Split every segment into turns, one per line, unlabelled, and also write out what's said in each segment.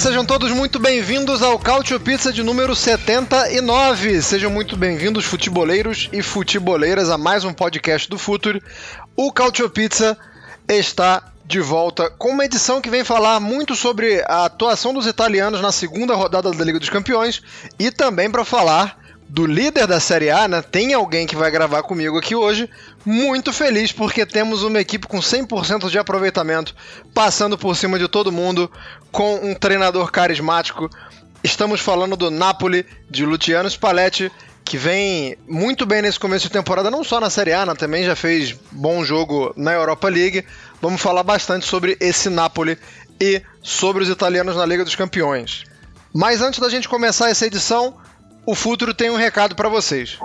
Sejam todos muito bem-vindos ao Cautio Pizza de número 79. Sejam muito bem-vindos, futeboleiros e futeboleiras, a mais um podcast do Futuro. O Cautio Pizza está de volta com uma edição que vem falar muito sobre a atuação dos italianos na segunda rodada da Liga dos Campeões e também para falar do líder da Série A, né? Tem alguém que vai gravar comigo aqui hoje. Muito feliz porque temos uma equipe com 100% de aproveitamento, passando por cima de todo mundo, com um treinador carismático. Estamos falando do Napoli, de Luciano Spalletti, que vem muito bem nesse começo de temporada, não só na Série A, né? também já fez bom jogo na Europa League. Vamos falar bastante sobre esse Napoli e sobre os italianos na Liga dos Campeões. Mas antes da gente começar essa edição, o Futuro tem um recado para vocês.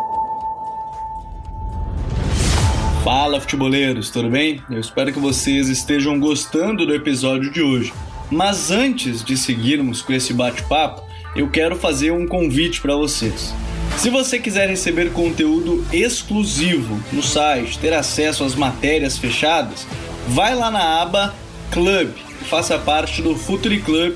Fala, futeboleiros, tudo bem? Eu espero que vocês estejam gostando do episódio de hoje. Mas antes de seguirmos com esse bate-papo, eu quero fazer um convite para vocês. Se você quiser receber conteúdo exclusivo no site, ter acesso às matérias fechadas, vai lá na aba Club e faça parte do Futuri Club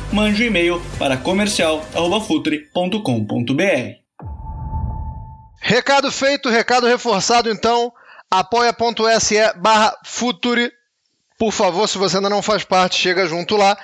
mande um e-mail para comercial@futre.com.br.
Recado feito, recado reforçado então. apoia.se barra Futuri. Por favor, se você ainda não faz parte, chega junto lá.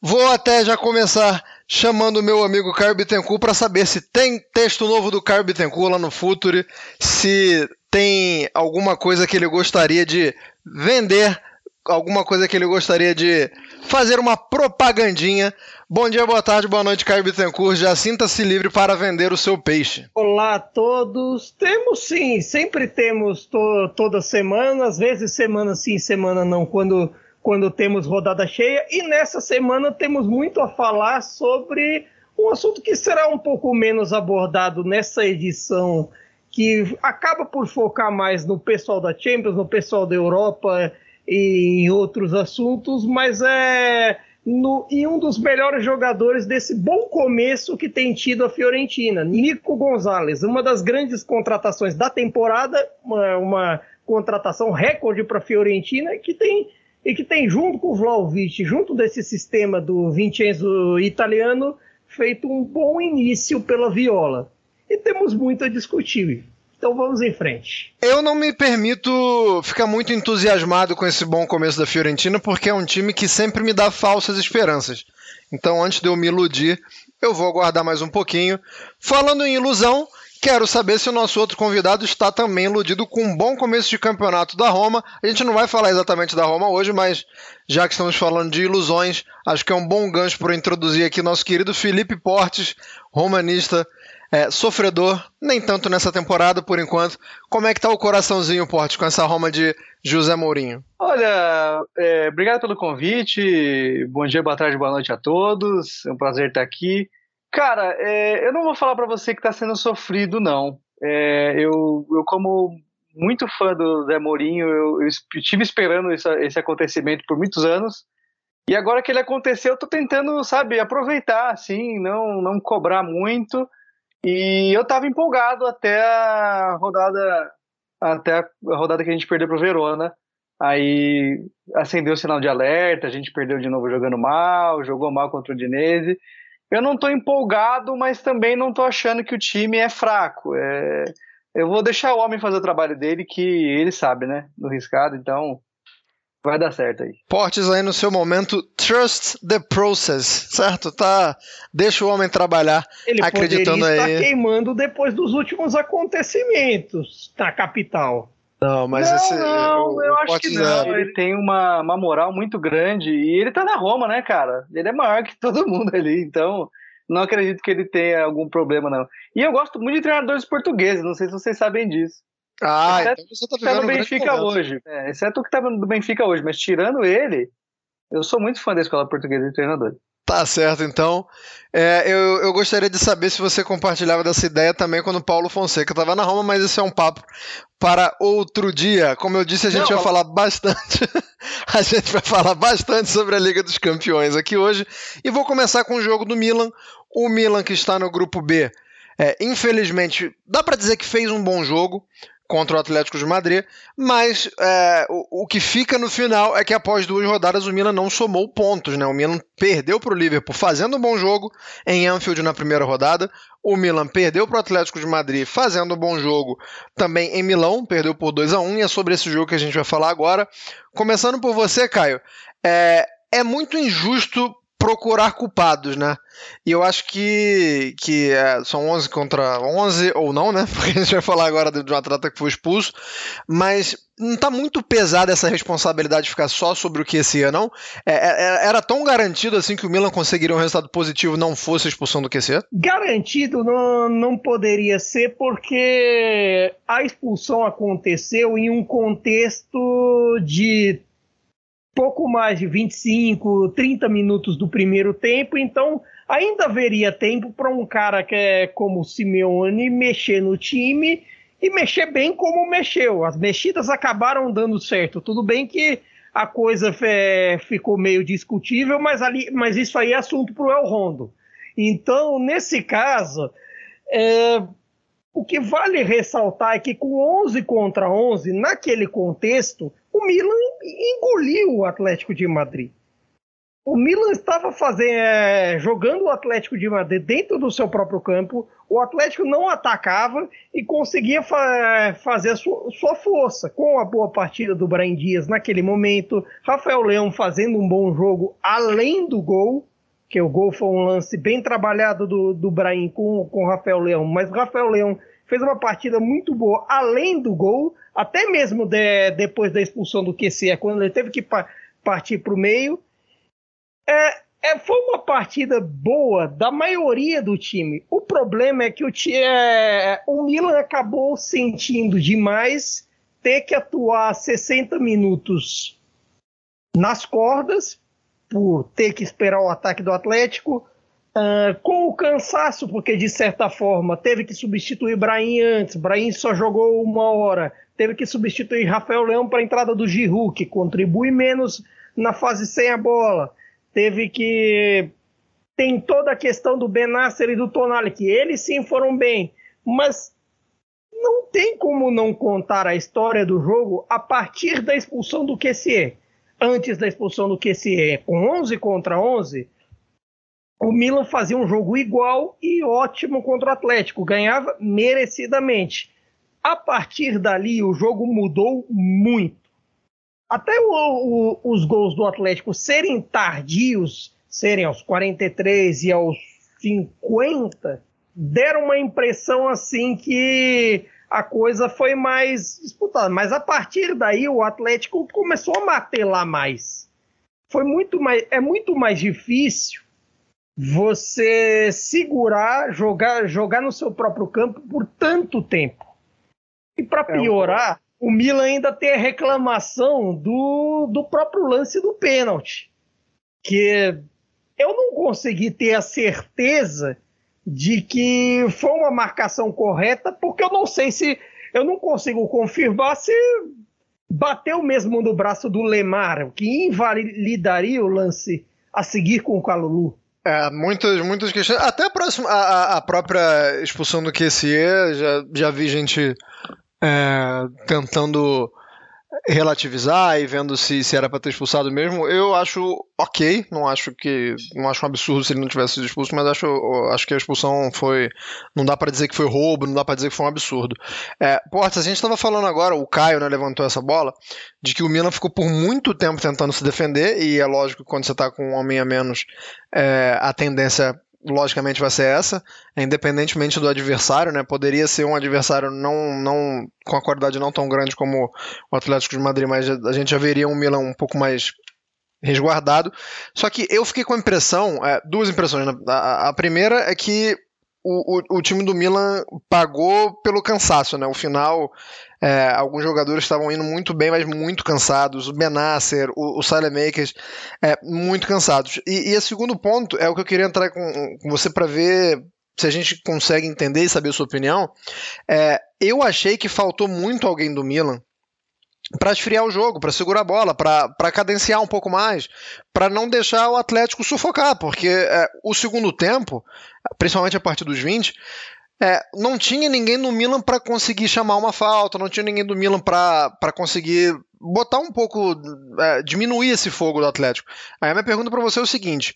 Vou até já começar chamando o meu amigo Caio Bittencourt para saber se tem texto novo do Caio Bittencourt lá no Futuri, se tem alguma coisa que ele gostaria de vender alguma coisa que ele gostaria de fazer uma propagandinha. Bom dia, boa tarde, boa noite, Caio Bittencourt. Já sinta-se livre para vender o seu peixe.
Olá a todos. Temos sim, sempre temos to toda semana, às vezes semana sim, semana não, quando, quando temos rodada cheia. E nessa semana temos muito a falar sobre um assunto que será um pouco menos abordado nessa edição, que acaba por focar mais no pessoal da Champions, no pessoal da Europa e em outros assuntos, mas é no, e um dos melhores jogadores desse bom começo que tem tido a Fiorentina, Nico Gonzalez, uma das grandes contratações da temporada, uma, uma contratação recorde para a Fiorentina que tem e que tem junto com o Vlaovic, junto desse sistema do Vincenzo italiano, feito um bom início pela Viola. E temos muito a discutir. Então vamos em frente.
Eu não me permito ficar muito entusiasmado com esse bom começo da Fiorentina, porque é um time que sempre me dá falsas esperanças. Então, antes de eu me iludir, eu vou aguardar mais um pouquinho. Falando em ilusão, quero saber se o nosso outro convidado está também iludido com um bom começo de campeonato da Roma. A gente não vai falar exatamente da Roma hoje, mas já que estamos falando de ilusões, acho que é um bom gancho para introduzir aqui nosso querido Felipe Portes, romanista é, sofredor, nem tanto nessa temporada por enquanto. Como é que tá o coraçãozinho, Porte, com essa Roma de José Mourinho?
Olha, é, obrigado pelo convite. Bom dia, boa tarde, boa noite a todos. É um prazer estar aqui. Cara, é, eu não vou falar para você que está sendo sofrido, não. É, eu, eu, como muito fã do Zé Mourinho, eu, eu estive esperando esse, esse acontecimento por muitos anos. E agora que ele aconteceu, eu tô tentando, sabe, aproveitar, assim, não, não cobrar muito. E eu tava empolgado até a rodada até a rodada que a gente perdeu pro Verona. Aí acendeu o sinal de alerta, a gente perdeu de novo jogando mal, jogou mal contra o Dinese. Eu não tô empolgado, mas também não tô achando que o time é fraco. É... Eu vou deixar o homem fazer o trabalho dele, que ele sabe, né? No riscado, então Vai dar certo aí.
Portes aí no seu momento, trust the process, certo? Tá, deixa o homem trabalhar,
Ele
acreditando aí.
estar queimando depois dos últimos acontecimentos na capital.
Não, mas
não,
esse.
não,
o-
eu
o
acho que não.
é-
Ele tem uma, uma moral muito grande e ele tá na Roma, né, cara? Ele é maior que todo mundo ali, então não acredito que ele tenha algum problema, não. E eu gosto muito de treinadores portugueses, não sei se vocês sabem disso.
Ah,
Exceto-
então você tá
Tá
vivendo
no
um grande
Benfica hoje. É, exceto o que tá no Benfica hoje, mas tirando ele, eu sou muito fã da escola portuguesa de treinador.
Tá certo, então. É, eu, eu gostaria de saber se você compartilhava dessa ideia também quando o Paulo Fonseca estava na Roma, mas esse é um papo para outro dia. Como eu disse, a gente
Não,
vai falar bastante. a gente vai falar bastante sobre a Liga dos Campeões aqui hoje. E vou começar com o jogo do Milan. O Milan que está no grupo B. é, infelizmente, dá para dizer que fez um bom jogo contra o Atlético de Madrid, mas é, o, o que fica no final é que após duas rodadas o Milan não somou pontos, né? O Milan perdeu para o Liverpool fazendo um bom jogo em Anfield na primeira rodada, o Milan perdeu para o Atlético de Madrid fazendo um bom jogo também em Milão, perdeu por 2 a 1 e é sobre esse jogo que a gente vai falar agora. Começando por você, Caio, é, é muito injusto procurar culpados, né? E eu acho que, que é, são 11 contra 11, ou não, né? Porque a gente vai falar agora de um atleta que foi expulso, mas não tá muito pesada essa responsabilidade de ficar só sobre o que esse ano, não? É, é, era tão garantido assim que o Milan conseguiria um resultado positivo não fosse a expulsão do QC?
Garantido não, não poderia ser, porque a expulsão aconteceu em um contexto de pouco mais de 25, 30 minutos do primeiro tempo, então ainda haveria tempo para um cara que é como o Simeone mexer no time e mexer bem como mexeu. As mexidas acabaram dando certo. Tudo bem que a coisa é, ficou meio discutível, mas, ali, mas isso aí é assunto para o El Rondo. Então, nesse caso, é, o que vale ressaltar é que com 11 contra 11, naquele contexto, o Milan engoliu o Atlético de Madrid. O Milan estava fazendo, é, jogando o Atlético de Madrid dentro do seu próprio campo. O Atlético não atacava e conseguia fa fazer a sua, sua, força com a boa partida do Brian Dias naquele momento. Rafael Leão fazendo um bom jogo além do gol, que o gol foi um lance bem trabalhado do, do Brahim com, com o Rafael Leão, mas o Rafael Leão fez uma partida muito boa além do gol, até mesmo de, depois da expulsão do QC, quando ele teve que pa partir para o meio. É, é, foi uma partida boa da maioria do time. O problema é que o, é, o Milan acabou sentindo demais ter que atuar 60 minutos nas cordas, por ter que esperar o ataque do Atlético, uh, com o cansaço, porque de certa forma teve que substituir Brahim antes, Brahim só jogou uma hora, teve que substituir Rafael Leão para a entrada do Giroud, que contribui menos na fase sem a bola, teve que tem toda a questão do Benasser e do Tonali, que eles sim foram bem, mas não tem como não contar a história do jogo a partir da expulsão do QCE antes da expulsão do QCE, com 11 contra 11, o Milan fazia um jogo igual e ótimo contra o Atlético, ganhava merecidamente. A partir dali, o jogo mudou muito. Até o, o, os gols do Atlético serem tardios, serem aos 43 e aos 50, deram uma impressão assim que a coisa foi mais disputada. Mas a partir daí o Atlético começou a matelar mais. Foi muito mais, é muito mais difícil você segurar, jogar, jogar no seu próprio campo por tanto tempo. E para piorar, é um... o Milan ainda tem a reclamação do, do próprio lance do pênalti, que eu não consegui ter a certeza de que foi uma marcação correta, porque eu não sei se. Eu não consigo confirmar se bateu mesmo no braço do Lemar, o que invalidaria o lance a seguir com o Calulu.
É, muitas, muitas questões. Até a, próxima, a, a própria expulsão do QSE, já, já vi gente é, tentando relativizar e vendo se, se era para ter expulsado mesmo, eu acho ok, não acho que não acho um absurdo se ele não tivesse sido expulso, mas acho, acho que a expulsão foi, não dá para dizer que foi roubo, não dá para dizer que foi um absurdo. É, Portas, a gente estava falando agora, o Caio né, levantou essa bola, de que o Milan ficou por muito tempo tentando se defender e é lógico que quando você está com um homem a menos, é, a tendência logicamente vai ser essa, independentemente do adversário, né? Poderia ser um adversário não, não com a qualidade não tão grande como o Atlético de Madrid, mas a gente já veria um Milan um pouco mais resguardado. Só que eu fiquei com a impressão, é, duas impressões. Né? A, a, primeira é que o, o, o, time do Milan pagou pelo cansaço, né? O final, é, alguns jogadores estavam indo muito bem, mas muito cansados. O Benasser, o, o Makers, é, muito cansados. E, e o segundo ponto é o que eu queria entrar com, com você para ver se a gente consegue entender e saber a sua opinião. É, eu achei que faltou muito alguém do Milan para esfriar o jogo, para segurar a bola, para cadenciar um pouco mais, para não deixar o Atlético sufocar, porque é, o segundo tempo, principalmente a partir dos 20, é, não tinha ninguém no Milan para conseguir chamar uma falta, não tinha ninguém do Milan para conseguir botar um pouco, é, diminuir esse fogo do Atlético. Aí a minha pergunta para você é o seguinte: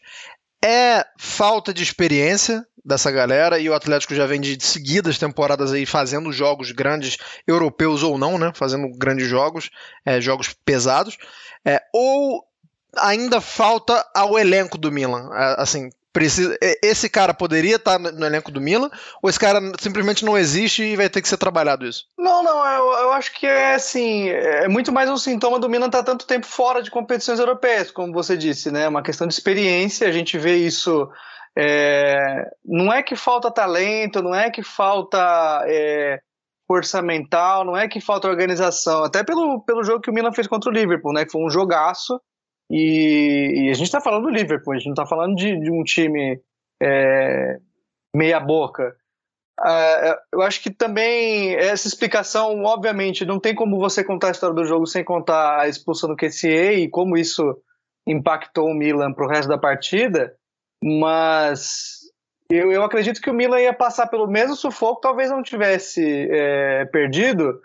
é falta de experiência dessa galera e o Atlético já vem de seguidas temporadas aí fazendo jogos grandes, europeus ou não, né? Fazendo grandes jogos, é, jogos pesados. É, ou ainda falta ao elenco do Milan? É, assim, precisa, esse cara poderia estar no elenco do Milan ou esse cara simplesmente não existe e vai ter que ser trabalhado isso?
Não, não, eu, eu acho que é assim, é muito mais um sintoma do Milan estar tanto tempo fora de competições europeias, como você disse, né? Uma questão de experiência, a gente vê isso. É, não é que falta talento, não é que falta é, força mental, não é que falta organização, até pelo, pelo jogo que o Milan fez contra o Liverpool, né? Que foi um jogaço e, e a gente está falando do Liverpool, a gente não está falando de, de, um time é, meia-boca. Uh, eu acho que também essa explicação, obviamente, não tem como você contar a história do jogo sem contar a expulsão do QCE e como isso impactou o Milan para o resto da partida, mas eu, eu, acredito que o Milan ia passar pelo mesmo sufoco, talvez não tivesse é, perdido,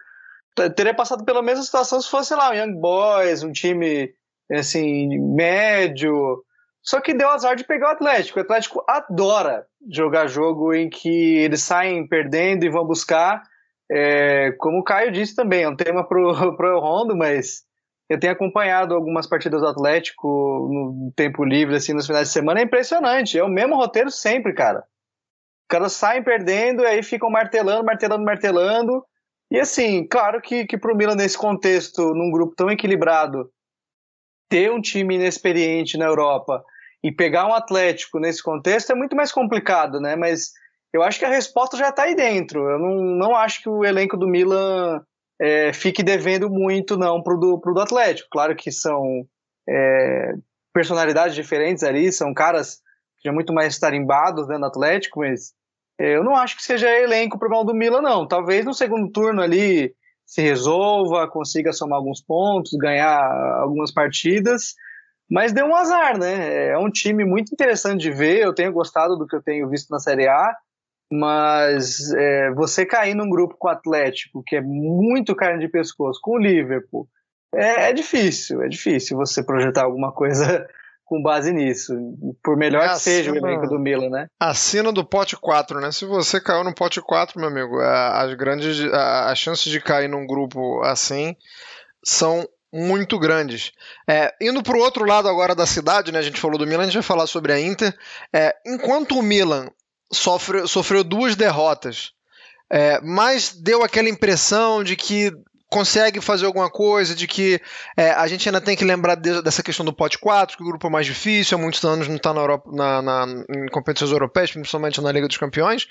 teria passado pela mesma situação se fosse, sei lá, o Young Boys, um time assim, médio. Só que deu azar de pegar o Atlético. O Atlético adora jogar jogo em que eles saem perdendo e vão buscar. É, como o Caio disse também, é um tema pro, pro Rondo, mas eu tenho acompanhado algumas partidas do Atlético no tempo livre, assim, nos finais de semana. É impressionante. É o mesmo roteiro sempre, cara. Os caras saem perdendo e aí ficam martelando, martelando, martelando. E assim, claro que, que pro Milan, nesse contexto, num grupo tão equilibrado, ter um time inexperiente na Europa e pegar um Atlético nesse contexto é muito mais complicado, né? Mas eu acho que a resposta já está aí dentro. Eu não, não acho que o elenco do Milan é, fique devendo muito, não, pro do, do Atlético. Claro que são é, personalidades diferentes ali, são caras já muito mais tarimbados né, no Atlético, mas é, eu não acho que seja elenco o problema do Milan, não. Talvez no segundo turno ali se resolva, consiga somar alguns pontos, ganhar algumas partidas, mas deu um azar, né? É um time muito interessante de ver, eu tenho gostado do que eu tenho visto na Série A, mas é, você cair num grupo com o Atlético, que é muito carne de pescoço, com o Liverpool, é, é difícil, é difícil você projetar alguma coisa com base nisso. Por melhor é que seja o elenco do Milan, né?
Assina do pote 4, né? Se você caiu no pote 4, meu amigo, as grandes as chances de cair num grupo assim são muito grandes. É, indo para o outro lado agora da cidade, né? A gente falou do Milan, a gente vai falar sobre a Inter. É, enquanto o Milan sofre, sofreu duas derrotas, é, mas deu aquela impressão de que consegue fazer alguma coisa, de que é, a gente ainda tem que lembrar de, dessa questão do pote 4, que o grupo é mais difícil, há muitos anos não está na Europa, na, na, em competições europeias, principalmente na Liga dos Campeões,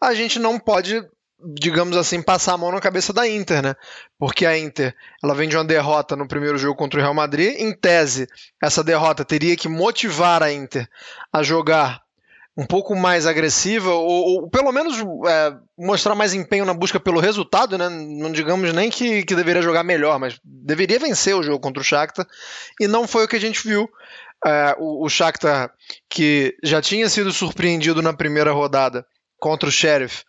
a gente não pode digamos assim, passar a mão na cabeça da Inter, né? Porque a Inter, ela vem de uma derrota no primeiro jogo contra o Real Madrid. Em tese, essa derrota teria que motivar a Inter a jogar um pouco mais agressiva, ou, ou pelo menos é, mostrar mais empenho na busca pelo resultado, né? Não digamos nem que, que deveria jogar melhor, mas deveria vencer o jogo contra o Shakhtar, e não foi o que a gente viu. É, o, o Shakhtar, que já tinha sido surpreendido na primeira rodada contra o Sheriff,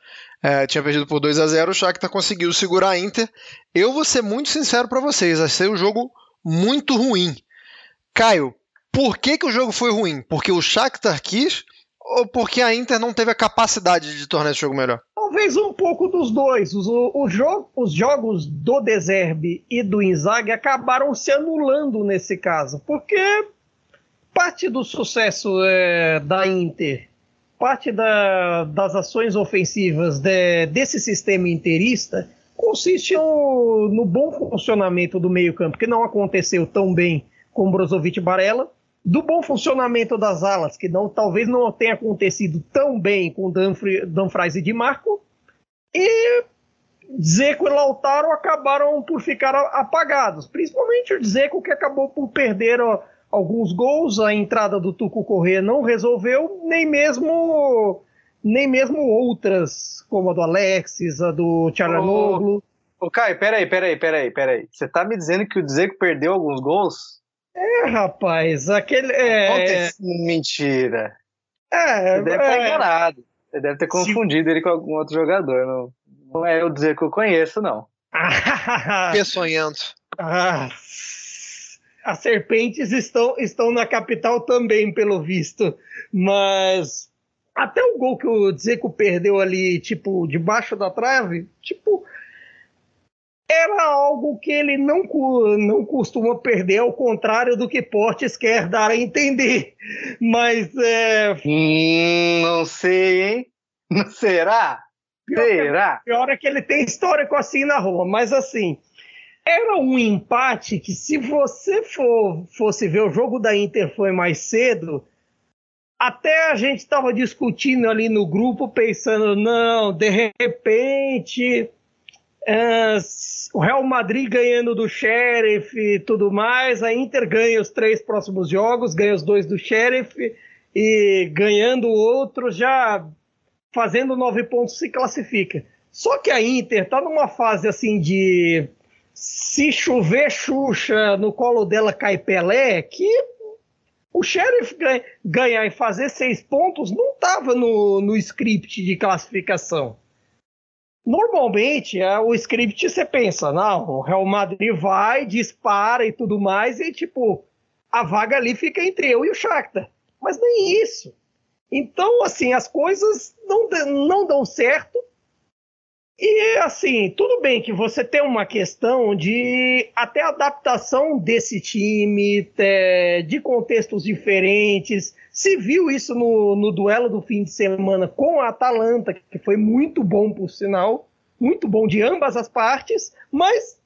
É, tinha perdido por 2 a 0 o Shakhtar conseguiu segurar a Inter. Eu vou ser muito sincero para vocês, achei o jogo muito ruim. Caio, por que, que o jogo foi ruim? Porque o Shakhtar quis ou porque a Inter não teve a capacidade de tornar esse jogo melhor?
Talvez um pouco dos dois. Os, o, os jogos do Deserbe e do Inzaghi acabaram se anulando nesse caso, porque parte do sucesso é, da Inter, parte da, das ações ofensivas de, desse sistema interista consiste no, no bom funcionamento do meio-campo, que não aconteceu tão bem com Brozovic e Barella, do bom funcionamento das alas, que não, talvez não tenha acontecido tão bem com Danfries e Di Marco, e Zeco e Lautaro acabaram por ficar apagados, principalmente o Zeco que acabou por perder alguns gols, a entrada do Tuco Corrêa não resolveu, nem mesmo nem mesmo outras, como a do Alexis, a do Tcharanoglu.
Ô, ô Caio, peraí, peraí, peraí, peraí. Você tá me dizendo que o Dzeko perdeu alguns gols?
É, rapaz, aquele. É...
Mentira.
É,
Você deve é... estar enganado. Você deve ter confundido Se... ele com algum outro jogador. Não, não é o Dzeko que eu conheço, não.
Peçonhento.
Ah, as serpentes estão, estão na capital também, pelo visto. Mas até o gol que o Dzeko perdeu ali, tipo, debaixo da trave, tipo, era algo que ele não, não costuma perder, ao contrário do que Portes quer dar a entender. Mas é.
Hum, não sei, hein? Não será?
Pior será? Que, pior é que ele tem histórico assim na rua, mas assim. Era um empate que, se você for, fosse ver o jogo da Inter foi mais cedo, até a gente estava discutindo ali no grupo, pensando, não, de repente, uh, o Real Madrid ganhando do Sheriff e tudo mais, a Inter ganha os três próximos jogos, ganha os dois do Sheriff e ganhando outros, já fazendo nove pontos se classifica. Só que a Inter está numa fase assim de se chover Xuxa no colo dela cai Pelé, que o Sheriff ganhar e fazer seis pontos não estava no, no script de classificação. Normalmente, é, o script você pensa, não, o Real Madrid vai, dispara e tudo mais, e tipo, a vaga ali fica entre eu e o Shakhtar. Mas nem isso. Então, assim, as coisas não, não dão certo e assim, tudo bem que você tem uma questão de até adaptação desse time, é, de contextos diferentes. Se viu isso no, no duelo do fim de semana com a Atalanta, que foi muito bom, por sinal, muito bom de ambas as partes, mas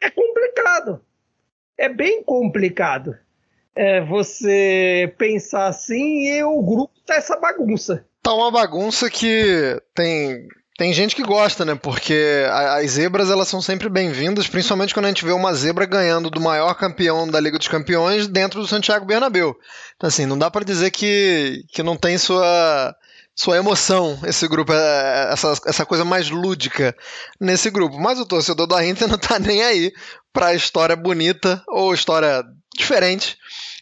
é complicado. É bem complicado é, você pensar assim e o grupo tá essa bagunça.
Tá uma bagunça que tem tem gente que gosta, né? Porque as zebras elas são sempre bem-vindas, principalmente quando a gente vê uma zebra ganhando do maior campeão da Liga dos Campeões dentro do Santiago Bernabéu. Então, assim, não dá para dizer que, que não tem sua, sua emoção esse grupo, é, essa, essa coisa mais lúdica nesse grupo. Mas o torcedor da Inter não tá nem aí pra história bonita ou história diferente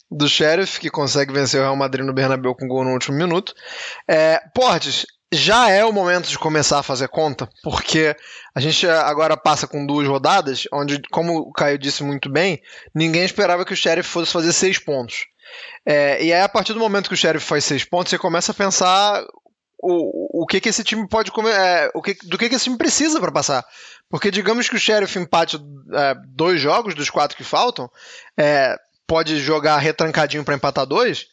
do Sheriff, que consegue vencer o Real Madrid no Bernabéu com gol no último minuto. É, Portes, já é o momento de começar a fazer conta, porque a gente agora passa com duas rodadas, onde, como o Caio disse muito bem, ninguém esperava que o Sheriff fosse fazer seis pontos. É, e aí, a partir do momento que o Sheriff faz seis pontos, você começa a pensar o, o que, que esse time pode comer, é, o que, do que, que esse time precisa para passar. Porque digamos que o Sheriff empate é, dois jogos dos quatro que faltam, é, pode jogar retrancadinho para empatar dois,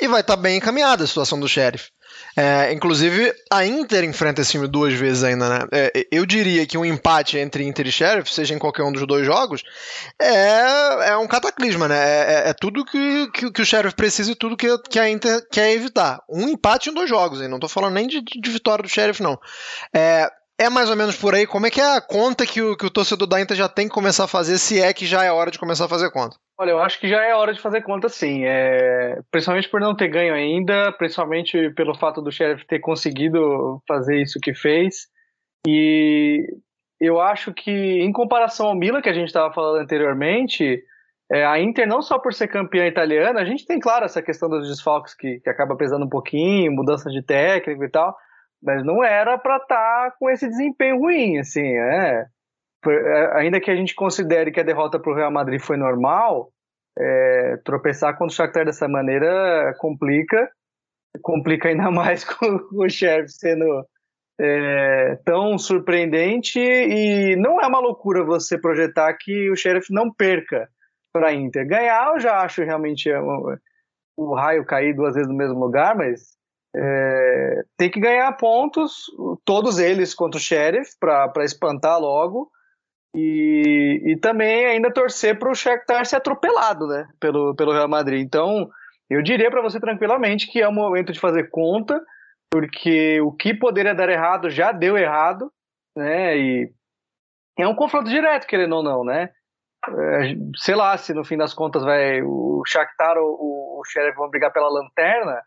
e vai estar tá bem encaminhada a situação do Sheriff. É, inclusive, a Inter enfrenta esse time duas vezes ainda, né? É, eu diria que um empate entre Inter e Sheriff, seja em qualquer um dos dois jogos, é, é um cataclisma, né? É, é, é tudo que, que, que, o Sheriff precisa e tudo que, que a Inter quer evitar. Um empate em dois jogos, hein? Não tô falando nem de, de vitória do Sheriff, não. É, é mais ou menos por aí. Como é que é a conta que o, que o torcedor da Inter já tem que começar a fazer, se é que já é hora de começar a fazer conta?
Olha, eu acho que já é hora de fazer conta sim. É... Principalmente por não ter ganho ainda, principalmente pelo fato do Sheriff ter conseguido fazer isso que fez. E eu acho que, em comparação ao Milan, que a gente estava falando anteriormente, é, a Inter, não só por ser campeã italiana, a gente tem, claro, essa questão dos desfalques que, que acaba pesando um pouquinho, mudança de técnico e tal, mas não era para estar tá com esse desempenho ruim, assim, é. É. Ainda que a gente considere que a derrota para o Real Madrid foi normal, é, tropeçar contra o Shakhtar dessa maneira complica, complica ainda mais com, o Sheriff sendo é, tão surpreendente e não é uma loucura você projetar que o Sheriff não perca para a Inter. Ganhar eu já acho realmente é o raio cair duas vezes no mesmo lugar, mas é, tem que ganhar pontos, todos eles contra o Sheriff, para espantar logo. E, e também ainda torcer para o Shakhtar ser atropelado né, pelo, pelo Real Madrid. Então, eu diria para você tranquilamente que é o momento de fazer conta, porque o que poderia dar errado já deu errado, né? E é um confronto direto, querendo ou não, né? É, sei lá se no fim das contas vai o Shakhtar ou o Sheriff vão brigar pela lanterna,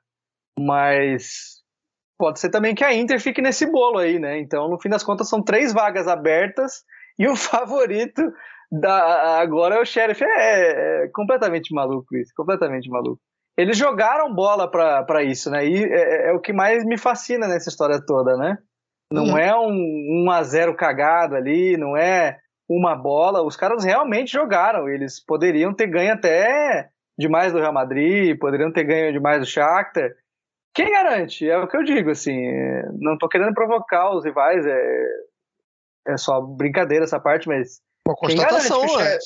mas pode ser também que a Inter fique nesse bolo aí, né? Então, no fim das contas, são três vagas abertas e o favorito da agora é o Sheriff. É, é completamente maluco isso, completamente maluco. Eles jogaram bola para isso, né? E é, é, o que mais me fascina nessa história toda, né? Não uhum. é um 1 a 0 cagado ali, não é uma bola. Os caras realmente jogaram. Eles poderiam ter ganho até demais do Real Madrid, poderiam ter ganho demais do Shakhtar. Quem garante? É o que eu digo, assim. Não tô querendo provocar os rivais, é, é só brincadeira essa parte, mas.
Uma constatação,
quem
é.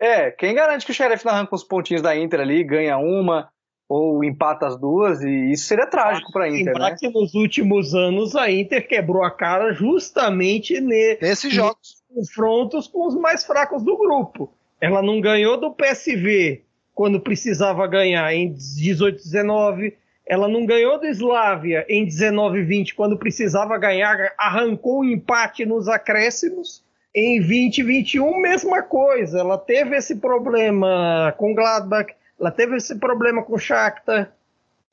é, quem garante que o Sheriff não arranca os pontinhos da Inter ali, ganha uma, ou empata as duas, e isso seria trágico para a Inter. Lembrar né?
que nos últimos anos a Inter quebrou a cara justamente ne
nesses jogos.
confrontos com os mais fracos do grupo. Ela não ganhou do PSV quando precisava ganhar em 18, 19 ela não ganhou do Slavia em 19 20 quando precisava ganhar, arrancou o um empate nos acréscimos. Em 2021, mesma coisa. Ela teve esse problema com Gladbach, ela teve esse problema com Shakhtar.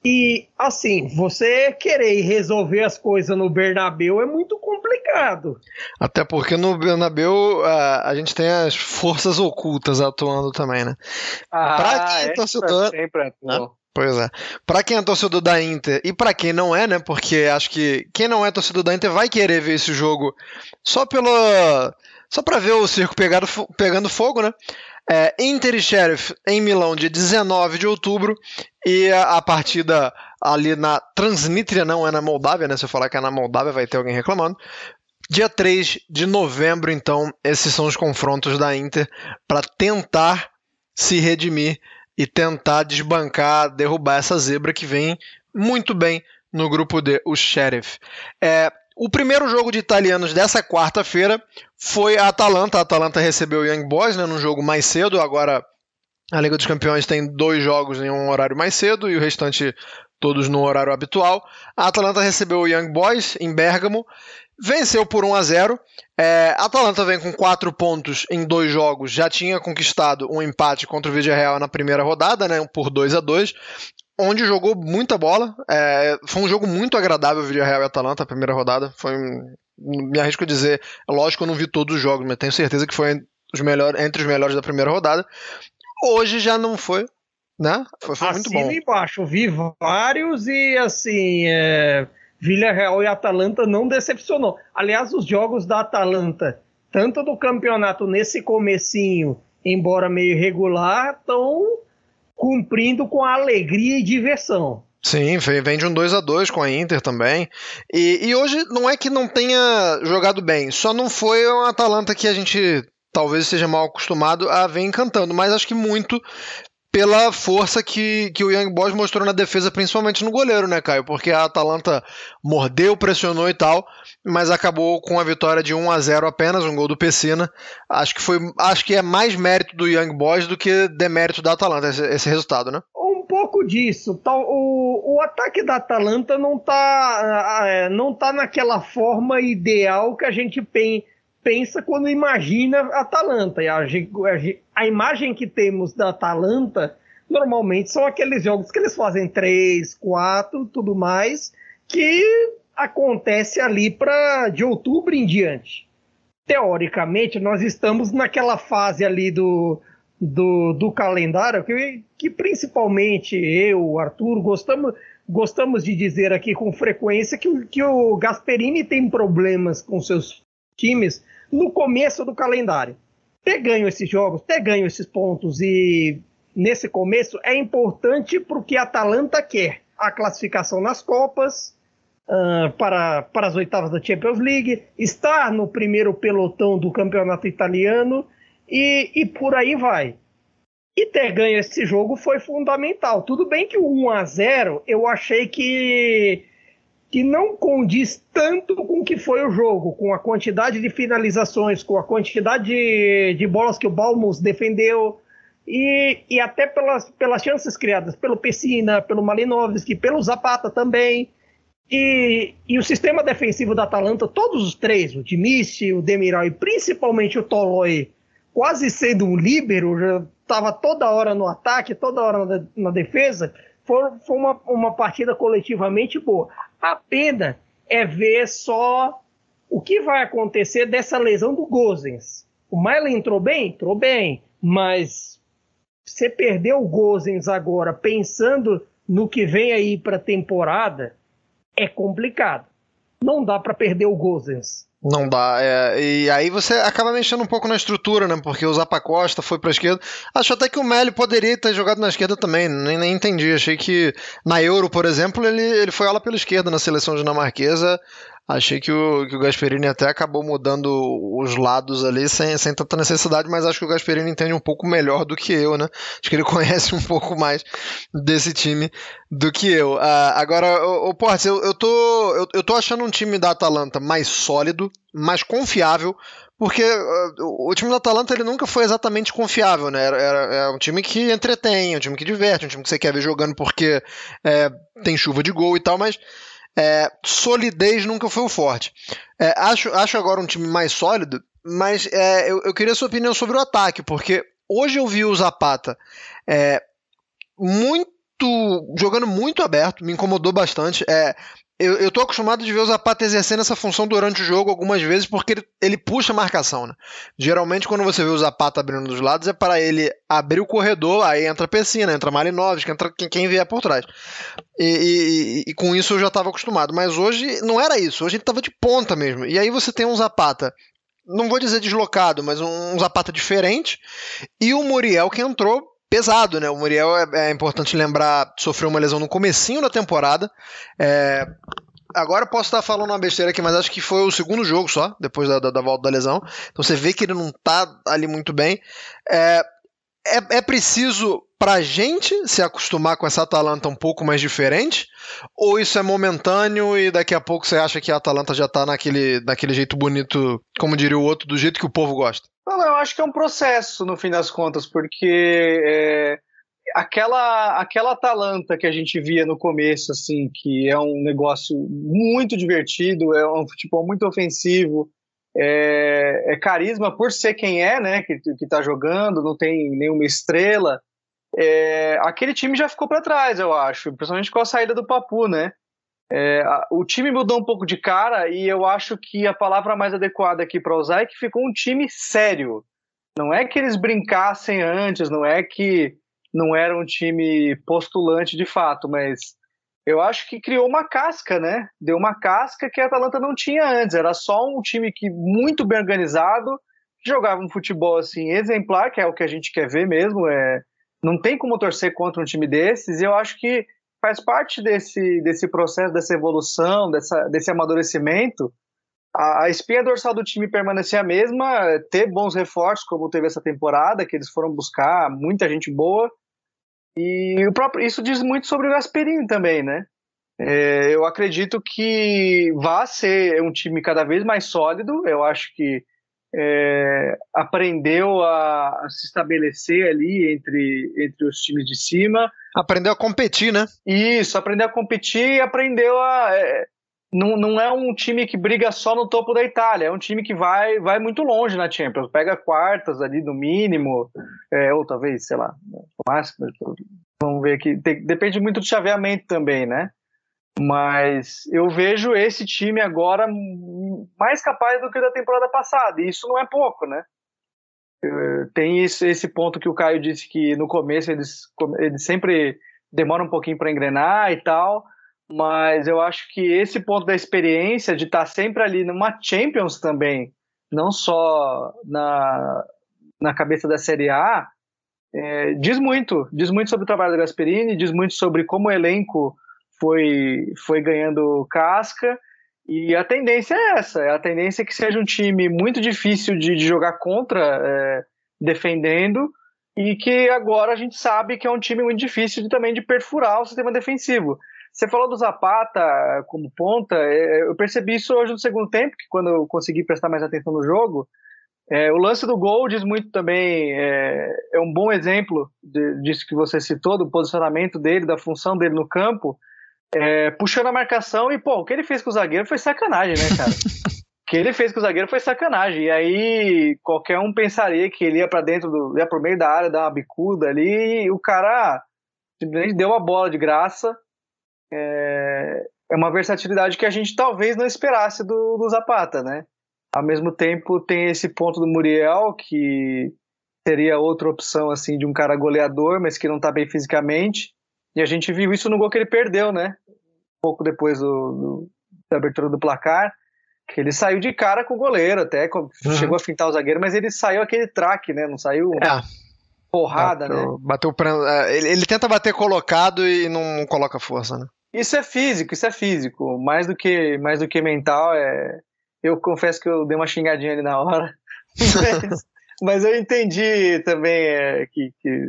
E, assim, você querer resolver as coisas no Bernabeu é muito complicado.
Até porque no Bernabeu a, a gente tem as forças ocultas atuando também, né?
Ah, pra quem é torcedor... Sempre né?
Pois é. Para quem é torcedor da Inter e para quem não é, né? Porque acho que quem não é torcedor da Inter vai querer ver esse jogo só pelo só para ver o circo pegado, pegando fogo, né? É, Inter e Sheriff em Milão, dia 19 de outubro, e a, a, partida ali na Transnistria, não é na Moldávia, né? Se eu falar que é na Moldávia, vai ter alguém reclamando. Dia 3 de novembro, então, esses são os confrontos da Inter para tentar se redimir e tentar desbancar, derrubar essa zebra que vem muito bem no grupo D, o Sheriff. É, o primeiro jogo de italianos dessa quarta-feira foi a Atalanta. A Atalanta recebeu o Young Boys né, num jogo mais cedo. Agora a Liga dos Campeões tem dois jogos em um horário mais cedo e o restante todos no horário habitual. A Atalanta recebeu o Young Boys em Bergamo Venceu por 1 a 0. É, a Atalanta vem com 4 pontos em dois jogos. Já tinha conquistado um empate contra o Villarreal na primeira rodada, né, por 2 a 2 onde jogou muita bola. É, foi um jogo muito agradável o Villarreal e Atalanta, a primeira rodada. Foi, me arrisco a dizer, lógico que eu não vi todos os jogos, mas tenho certeza que foi os melhores, entre os melhores da primeira rodada. Hoje já não foi, né? Foi, foi muito bom.
embaixo, vi vários e assim. É Villarreal e Atalanta não decepcionou. Aliás, os jogos da Atalanta, tanto do campeonato nesse comecinho, embora meio irregular, estão cumprindo com alegria e diversão.
Sim, vem de um 2 a 2 com a Inter também. E, e, hoje não é que não tenha jogado bem, só não foi uma Atalanta que a gente talvez seja mal acostumado a ver encantando, mas acho que muito pela força que, que o Young Boys mostrou na defesa, principalmente no goleiro, né, Caio? Porque a Atalanta mordeu, pressionou e tal, mas acabou com a vitória de 1 a 0 apenas, um gol do Pessina. Acho que foi, acho que é mais mérito do Young Boys do que demérito da Atalanta esse, esse resultado, né?
Um pouco disso. O, o ataque da Atalanta não tá, é, não tá naquela forma ideal que a gente pensa pensa quando imagina a Atalanta. E a, a, imagem que temos da Atalanta normalmente são aqueles jogos que eles fazem três, quatro, tudo mais, que acontece ali para de outubro em diante. Teoricamente, nós estamos naquela fase ali do, do, do calendário que, que principalmente eu, Arthur, gostamos, gostamos de dizer aqui com frequência que, que o Gasperini tem problemas com seus times no começo do calendário. Ter ganho esses jogos, ter ganho esses pontos e nesse começo é importante para o que a Atalanta quer. A classificação nas Copas, uh, para, para as oitavas da Champions League, estar no primeiro pelotão do campeonato italiano e, e por aí vai. E ter ganho esse jogo foi fundamental. Tudo bem que o 1 a 0 eu achei que, que não condiz tanto com o que foi o jogo, com a quantidade de finalizações, com a quantidade de, de bolas que o Balmus defendeu, e, e até pelas, pelas chances criadas pelo Pessina, pelo Malinovski, pelo Zapata também. E, e o sistema defensivo da Atalanta, todos os três, o Dimici, o Demiral e principalmente o Toloi, quase sendo um líbero, já estava toda hora no ataque, toda hora na, na defesa, foi, foi uma, uma partida coletivamente boa. A pena é ver só o que vai acontecer dessa lesão do Gozens. O Milan entrou bem? Entrou bem, mas você perdeu o Gozens agora pensando no que vem aí para a temporada, é complicado. Não dá para perder o Gozens.
Não dá. É, e aí você acaba mexendo um pouco na estrutura, né? Porque o Zapa Costa foi pra esquerda. Acho até que o Meli poderia ter jogado na esquerda também. Nem, nem entendi. Achei que na Euro, por exemplo, ele, ele foi ala pela esquerda na seleção dinamarquesa. Achei que o, que o Gasperini até acabou mudando os lados ali sem, sem tanta necessidade, mas acho que o Gasperini entende um pouco melhor do que eu, né? Acho que ele conhece um pouco mais desse time do que eu. Uh, agora, o, o Portes, eu, eu, tô, eu, eu tô achando um time da Atalanta mais sólido, mais confiável, porque uh, o time da Atalanta ele nunca foi exatamente confiável, né? Era, era, era, um time que entretém, um time que diverte, um time que você quer ver jogando porque é, tem chuva de gol e tal, mas é, solidez nunca foi o forte. É, acho, acho agora um time mais sólido, mas é, eu, eu, queria sua opinião sobre o ataque, porque hoje eu vi o Zapata é, muito jogando muito aberto, me incomodou bastante. É, eu, eu tô acostumado de ver o Zapata exercendo essa função durante o jogo algumas vezes porque ele, ele puxa a marcação, né? Geralmente quando você vê o Zapata abrindo dos lados é para ele abrir o corredor, aí entra Pessina, entra Malinovski, entra quem, quem vier por trás. E, e, e, com isso eu já estava acostumado, mas hoje não era isso, hoje ele estava de ponta mesmo. E aí você tem um Zapata não vou dizer deslocado, mas um, Zapata diferente. E o Muriel que entrou pesado, né? O Muriel é, é, importante lembrar, sofreu uma lesão no comecinho da temporada. É, agora posso estar falando uma besteira aqui, mas acho que foi o segundo jogo só, depois da, da, da volta da lesão. Então você vê que ele não tá ali muito bem. É, é, é preciso pra gente se acostumar com essa Atalanta um pouco mais diferente? Ou isso é momentâneo e daqui a pouco você acha que a Atalanta já tá naquele, naquele jeito bonito, como diria o outro, do jeito que o povo gosta?
Não, eu acho que é um processo, no fim das contas, porque é, aquela, aquela Atalanta que a gente via no começo, assim, que é um negócio muito divertido, é um futebol muito ofensivo, é, é carisma por ser quem é, né, que, que tá jogando, não tem nenhuma estrela, é, aquele time já ficou para trás, eu acho, principalmente com a saída do Papu, né? É, o time mudou um pouco de cara e eu acho que a palavra mais adequada aqui para usar é que ficou um time sério. Não é que eles brincassem antes, não é que não era um time postulante de fato, mas eu acho que criou uma casca, né? Deu uma casca que a Atalanta não tinha antes. Era só um time que muito bem organizado, jogava um futebol assim exemplar, que é o que a gente quer ver mesmo. É, não tem como torcer contra um time desses. E eu acho que faz parte desse, desse processo, dessa evolução, dessa, desse amadurecimento. A, a espinha dorsal do time permanecer a mesma, ter bons reforços, como teve essa temporada, que eles foram buscar, muita gente boa. E o próprio, isso diz muito sobre o Gasperini também, né? É, eu acredito que vai ser um time cada vez mais sólido. Eu acho que é, aprendeu a, a, se estabelecer ali entre, entre os times de cima.
Aprendeu a competir, né?
Isso, aprendeu a competir e aprendeu a. É, não, não é um time que briga só no topo da Itália, é um time que vai, vai muito longe na Champions, pega quartas ali no mínimo, é, ou talvez, sei lá, máximo. Vamos ver aqui. Tem, depende muito do chaveamento também, né? Mas eu vejo esse time agora mais capaz do que da temporada passada, e isso não é pouco, né? Eh, tem esse, ponto que o Caio disse que no começo eles, eles sempre demoram um pouquinho para engrenar e tal, mas eu acho que esse ponto da experiência de estar sempre ali numa Champions também, não só na, na cabeça da Série A, é, diz muito, diz muito sobre o trabalho do Gasperini, diz muito sobre como o elenco foi, foi ganhando casca, e a tendência é essa, a tendência é que seja um time muito difícil de, de jogar contra, é, defendendo, e que agora a gente sabe que é um time muito difícil de, também de perfurar o sistema defensivo. Você falou do Zapata como ponta, é, eu percebi isso hoje no segundo tempo, que quando eu consegui prestar mais atenção no jogo, é, o lance do gol diz muito também, é, é um bom exemplo de, disso que você citou, do posicionamento dele, da função dele no campo, é, puxando a marcação e, pô, o que ele fez com o zagueiro foi sacanagem, né, cara? o que ele fez com o zagueiro foi sacanagem. E aí qualquer um pensaria que ele ia para dentro, do, ia pro meio da área, dar uma bicuda ali, e o cara simplesmente deu a bola de graça. É, é uma versatilidade que a gente talvez não esperasse do, do Zapata, né? Ao mesmo tempo, tem esse ponto do Muriel, que seria outra opção assim de um cara goleador, mas que não está bem fisicamente. E a gente viu isso no gol que ele perdeu, né? Pouco depois do, do, da abertura do placar, que ele saiu de cara com o goleiro, até uhum. chegou a fintar o zagueiro, mas ele saiu aquele traque, né? Não saiu é. porrada,
bateu,
né?
Bateu, é, ele, ele tenta bater colocado e não coloca força, né?
Isso é físico, isso é físico. Mais do que, mais do que mental, é, eu confesso que eu dei uma xingadinha ali na hora. Mas, mas eu entendi também é, que, que,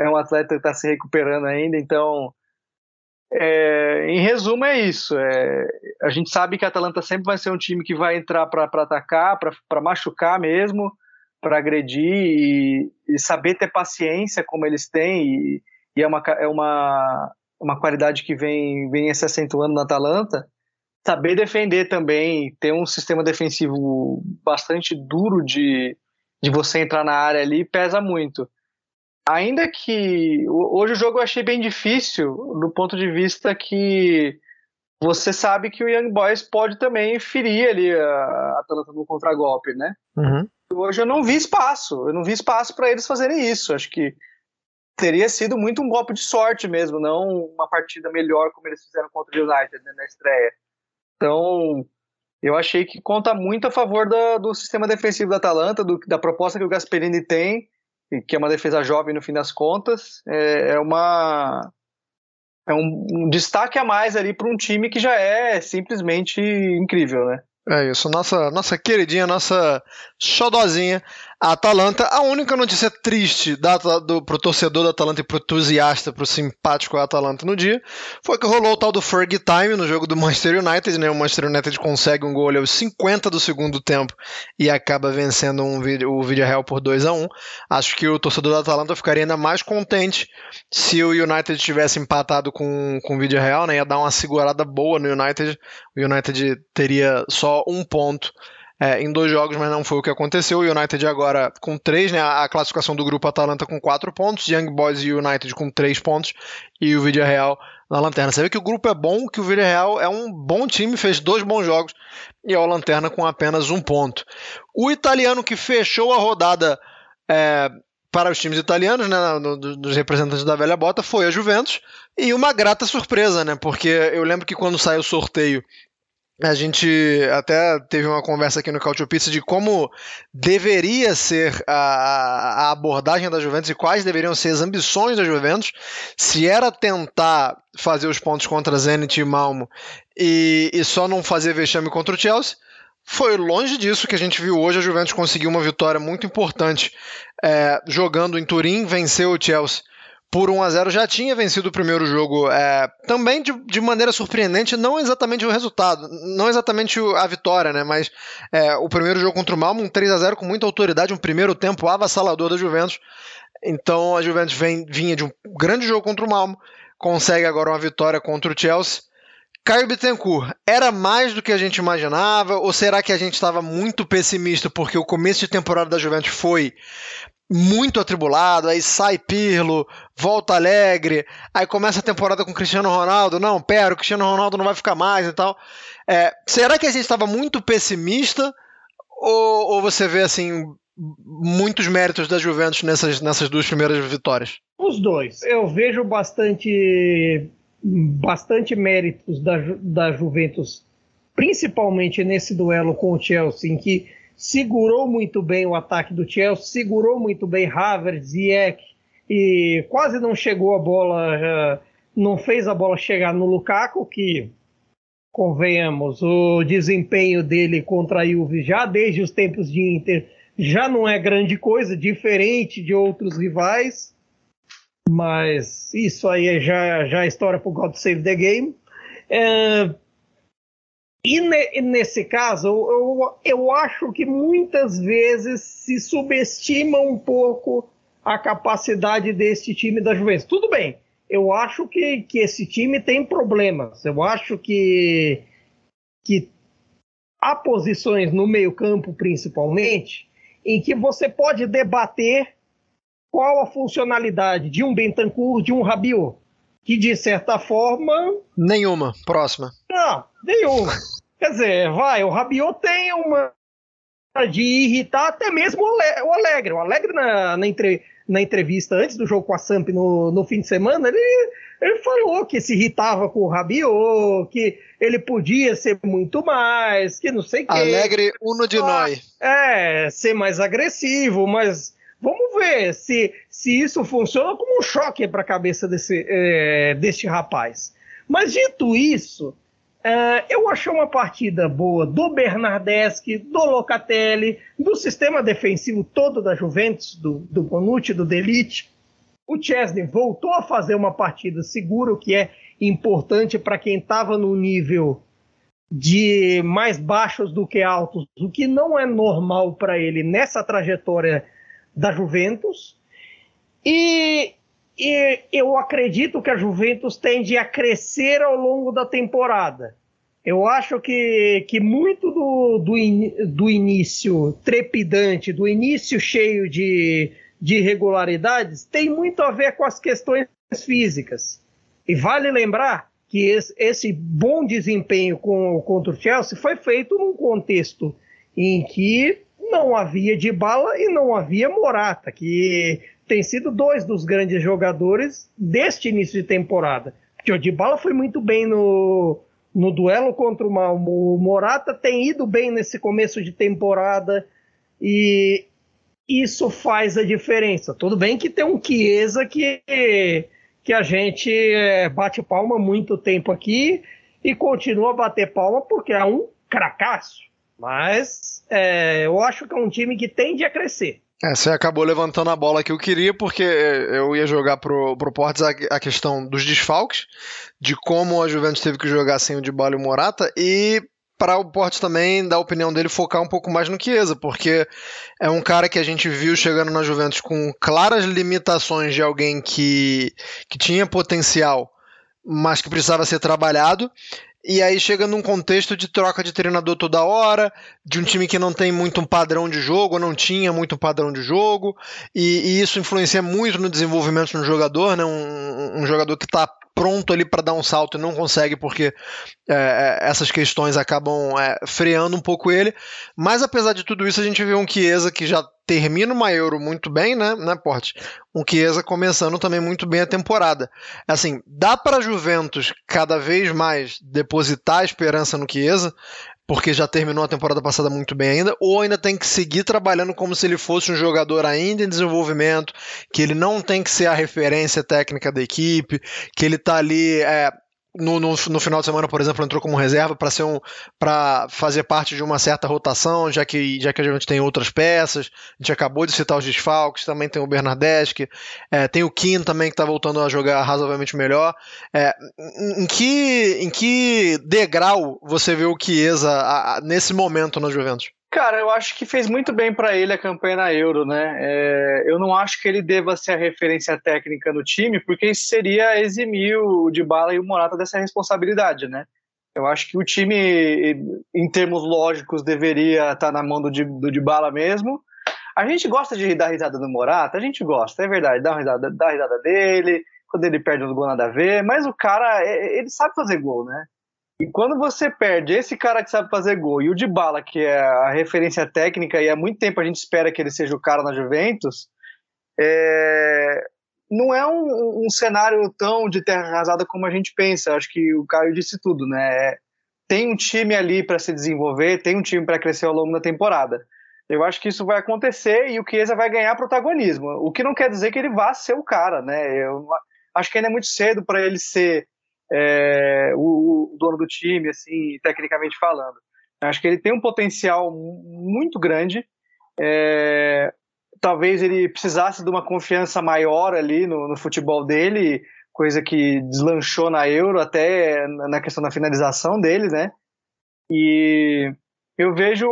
é um atleta que está se recuperando ainda, então. É, em resumo, é isso. É, a gente sabe que a Atalanta sempre vai ser um time que vai entrar para atacar, para machucar mesmo, para agredir e, e, saber ter paciência como eles têm. E, e é, uma, é uma, uma qualidade que vem, vem se acentuando na Atalanta saber defender também, ter um sistema defensivo bastante duro de, de você entrar na área ali, pesa muito. Ainda que hoje o jogo eu achei bem difícil, do ponto de vista que você sabe que o Young Boys pode também ferir ali a Atalanta no contragolpe, né? Uhum. Hoje eu não vi espaço, eu não vi espaço para eles fazerem isso. Acho que teria sido muito um golpe de sorte mesmo, não uma partida melhor como eles fizeram contra o United né, na estreia. Então, eu achei que conta muito a favor da, do sistema defensivo da Atalanta, do, da proposta que o Gasperini tem, que é uma defesa jovem no fim das contas. É, é uma é um, um, destaque a mais ali para um time que já é simplesmente incrível, né?
É isso, nossa, nossa queridinha, nossa xodozinha, a Atalanta. A única notícia triste da, do, pro torcedor da Atalanta e pro entusiasta, pro simpático Atalanta no dia, foi que rolou o tal do Fergie Time no jogo do Manchester United, né? O Manchester United consegue um gol aos 50 do segundo tempo e acaba vencendo um, o Villarreal por 2 a 1 Acho que o torcedor da Atalanta ficaria ainda mais contente se o United tivesse empatado com, com o Villarreal, né? Ia dar uma segurada boa no United. O United teria só um ponto é, em dois jogos, mas não foi o que aconteceu. O United agora com três, né? A classificação do grupo Atalanta com quatro pontos, Young Boys e United com três pontos e o Real na lanterna. Você vê que o grupo é bom, que o Real é um bom time, fez dois bons jogos e é o lanterna com apenas um ponto. O italiano que fechou a rodada é, para os times italianos, né, dos representantes da velha bota, foi a Juventus e uma grata surpresa, né? Porque eu lembro que quando saiu o sorteio a gente até teve uma conversa aqui no Cautio Pizza de como deveria ser a, a, abordagem da Juventus e quais deveriam ser as ambições da Juventus. Se era tentar fazer os pontos contra Zenit e Malmo e, e só não fazer vexame contra o Chelsea, foi longe disso que a gente viu hoje. A Juventus conseguiu uma vitória muito importante é, jogando em Turim, venceu o Chelsea por 1 a 0 já tinha vencido o primeiro jogo é, também de, de, maneira surpreendente, não exatamente o resultado, não exatamente a vitória, né? Mas é, o primeiro jogo contra o Malmo, um 3 a 0 com muita autoridade, um primeiro tempo avassalador da Juventus. Então a Juventus vem, vinha de um grande jogo contra o Malmo, consegue agora uma vitória contra o Chelsea. Caio Bittencourt, era mais do que a gente imaginava? Ou será que a gente estava muito pessimista porque o começo de temporada da Juventus foi muito atribulado, aí sai Pirlo, volta alegre, aí começa a temporada com Cristiano Ronaldo, não, pera, o Cristiano Ronaldo não vai ficar mais e tal. É, será que a gente estava muito pessimista ou, ou, você vê assim muitos méritos da Juventus nessas, nessas duas primeiras vitórias?
Os dois. Eu vejo bastante bastante méritos da, da Juventus, principalmente nesse duelo com o Chelsea, em que segurou muito bem o ataque do Chelsea, segurou muito bem Havertz, Ziyech, e quase não chegou a bola, não fez a bola chegar no Lukaku, que convenhamos, o desempenho dele contra a Juve já desde os tempos de Inter já não é grande coisa, diferente de outros rivais, mas isso aí é já, já é história para God Save the Game. É, e, ne, nesse caso, eu, eu acho que muitas vezes se subestima um pouco a capacidade desse time da Juventus. Tudo bem, eu acho que, que esse time tem problemas. Eu acho que, que há posições no meio-campo, principalmente, em que você pode debater qual a funcionalidade de um Bentancur, de um Rabiot, que de certa forma.
Nenhuma. Próxima.
Não, nenhuma. Quer dizer, vai, o Rabiot tem uma de irritar até mesmo o Alegre. O Alegre na, na, entre, na entrevista antes do jogo com a Samp no, no fim de semana, ele, ele falou que se irritava com o Rabiot, que ele podia ser muito mais, que não sei o
quê. Alegre uno de ah, nós.
É, ser mais agressivo, mas vamos ver se, se isso funciona como um choque para a cabeça desse, é, deste rapaz. Mas dito isso, é, eu achei uma partida boa do Bernardeschi, do Locatelli, do sistema defensivo todo da Juventus, do, do Bonucci, do Delite. O Chesney voltou a fazer uma partida segura, o que é importante para quem estava no nível de mais baixos do que altos, o que não é normal para ele nessa trajetória da Juventus. E e eu acredito que a Juventus tende a crescer ao longo da temporada. Eu acho que, que muito do, do, in, do início trepidante, do início cheio de, de irregularidades, tem muito a ver com as questões físicas. E vale lembrar que esse, esse bom desempenho com, contra o Chelsea foi feito num contexto em que não havia de bala e não havia Morata, que tem sido dois dos grandes jogadores deste início de temporada. Porque o Dybala foi muito bem no, no duelo contra o, o Morata, tem ido bem nesse começo de temporada e isso faz a diferença. Tudo bem que tem um Chiesa que, que a gente é, bate palma muito tempo aqui e continua a bater palma porque é um cracaço. Mas é, eu acho que é um time que tende a crescer.
É, você acabou levantando a bola que eu queria, porque eu ia jogar pro, pro Portes a, a questão dos desfalques, de como a Juventus teve que jogar sem o Dybala e o Morata, e para o Portes também, da opinião dele, focar um pouco mais no Chiesa, porque é um cara que a gente viu chegando na Juventus com claras limitações de alguém que, que tinha potencial, mas que precisava ser trabalhado, e aí chega num contexto de troca de treinador toda hora, de um time que não tem muito um padrão de jogo, não tinha muito um padrão de jogo, e, e isso influencia muito no desenvolvimento do jogador, né? Um, um jogador que está pronto ali para dar um salto e não consegue porque é, é, essas questões acabam é, freando um pouco ele. Mas apesar de tudo isso, a gente vê um Chiesa que já termina uma Euro muito bem, né, né Porte? Um Chiesa começando também muito bem a temporada. Assim, dá para a Juventus cada vez mais depositar a esperança no Chiesa porque já terminou a temporada passada muito bem ainda, ou ainda tem que seguir trabalhando como se ele fosse um jogador ainda em desenvolvimento, que ele não tem que ser a referência técnica da equipe, que ele está ali é, no, no, no, final de semana, por exemplo, entrou como reserva para ser um para fazer parte de uma certa rotação, já que já que a gente tem outras peças. A gente acabou de citar os desfalques, também tem o Bernardeschi, é, tem o Kim também que está voltando a jogar razoavelmente melhor. É, em que em que degrau você vê o Chiesa a, a, nesse momento na Juventus?
Cara, eu acho que fez muito bem para ele a campanha na Euro, né? É, eu não acho que ele deva ser a referência técnica no time, porque isso seria eximir o Bala e o Morata dessa responsabilidade, né? Eu acho que o time, em termos lógicos, deveria estar na mão do, do Dybala mesmo. A gente gosta de dar risada do Morata, a gente gosta, é verdade, dá, risada, dá risada dele, quando ele perde um gol nada a ver, mas o cara, é, ele sabe fazer gol, né? E quando você perde esse cara que sabe fazer gol e o de bala, que é a referência técnica, e há muito tempo a gente espera que ele seja o cara na Juventus, é... não é um, um, cenário tão de terra arrasada como a gente pensa. Acho que o Caio disse tudo, né? Tem um time ali para se desenvolver, tem um time para crescer ao longo da temporada. Eu acho que isso vai acontecer e o Chiesa vai ganhar protagonismo. O que não quer dizer que ele vá ser o cara, né? Eu acho que ainda é muito cedo para ele ser é, o, o, dono do time, assim, tecnicamente falando. Acho que ele tem um potencial muito grande. É, talvez ele precisasse de uma confiança maior ali no, no, futebol dele, coisa que deslanchou na Euro até na questão da finalização dele, né? E eu vejo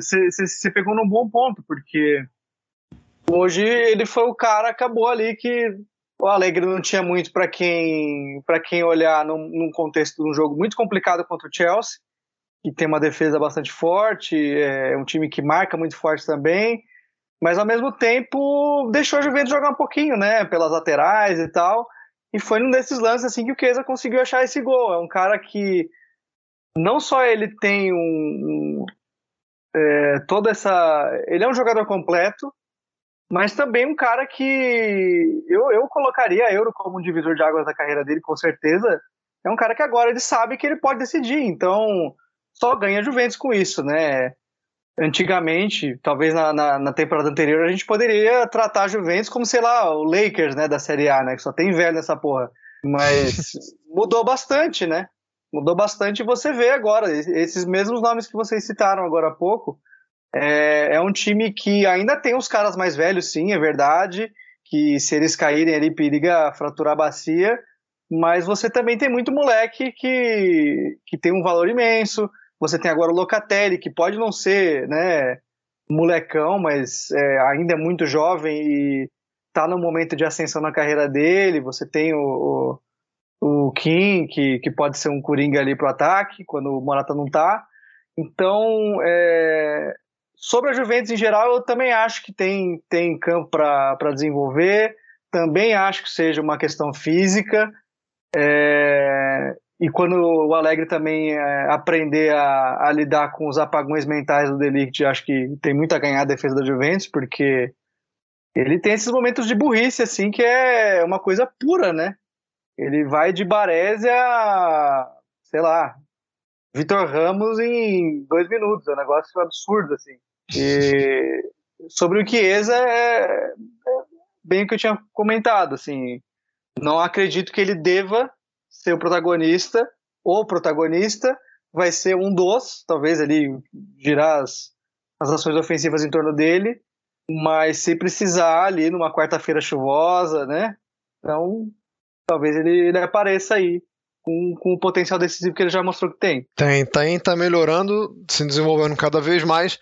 você pegou num bom ponto porque hoje ele foi o cara acabou ali que o Alegre não tinha muito para quem para quem olhar num, num, contexto de um jogo muito complicado contra o Chelsea que tem uma defesa bastante forte é um time que marca muito forte também mas ao mesmo tempo deixou a Juventus jogar um pouquinho né pelas laterais e tal e foi num desses lances assim que o Chiesa conseguiu achar esse gol. É um cara que não só ele tem um, um é, toda essa ele é um jogador completo mas também um cara que eu, eu colocaria a Euro como um divisor de águas da carreira dele, com certeza. É um cara que agora ele sabe que ele pode decidir, então só ganha Juventus com isso, né? Antigamente, talvez na, na, na, temporada anterior, a gente poderia tratar a Juventus como, sei lá, o Lakers, né, da Série A, né, que só tem velho nessa porra. Mas mudou bastante, né? Mudou bastante e você vê agora, esses mesmos nomes que vocês citaram agora há pouco, é, é um time que ainda tem os caras mais velhos, sim, é verdade, que se eles caírem ali periga fraturar a bacia, mas você também tem muito moleque que, que tem um valor imenso. Você tem agora o Locatelli, que pode não ser né, molecão, mas é, ainda é muito jovem e está no momento de ascensão na carreira dele. Você tem o, o, o Kim, que, que pode ser um coringa ali pro ataque, quando o Morata não tá. Então, é, Sobre a Juventus em geral, eu também acho que tem, tem campo para desenvolver. Também acho que seja uma questão física. É, e quando o Alegre também é, aprender a, a, lidar com os apagões mentais do Delict, acho que tem muito a ganhar a defesa da Juventus, porque ele tem esses momentos de burrice, assim, que é uma coisa pura, né? Ele vai de Baresi a, sei lá, Vitor Ramos em dois minutos. É um negócio absurdo, assim. E sobre o Chiesa, é, é bem o que eu tinha comentado, assim, não acredito que ele deva ser o protagonista, ou protagonista, vai ser um dos, talvez ali girar as, as ações ofensivas em torno dele, mas se precisar ali numa quarta-feira chuvosa, né? Então, talvez ele, ele apareça aí com, com o potencial decisivo que ele já mostrou que tem.
Tem, tem, tá melhorando, se desenvolvendo cada vez mais.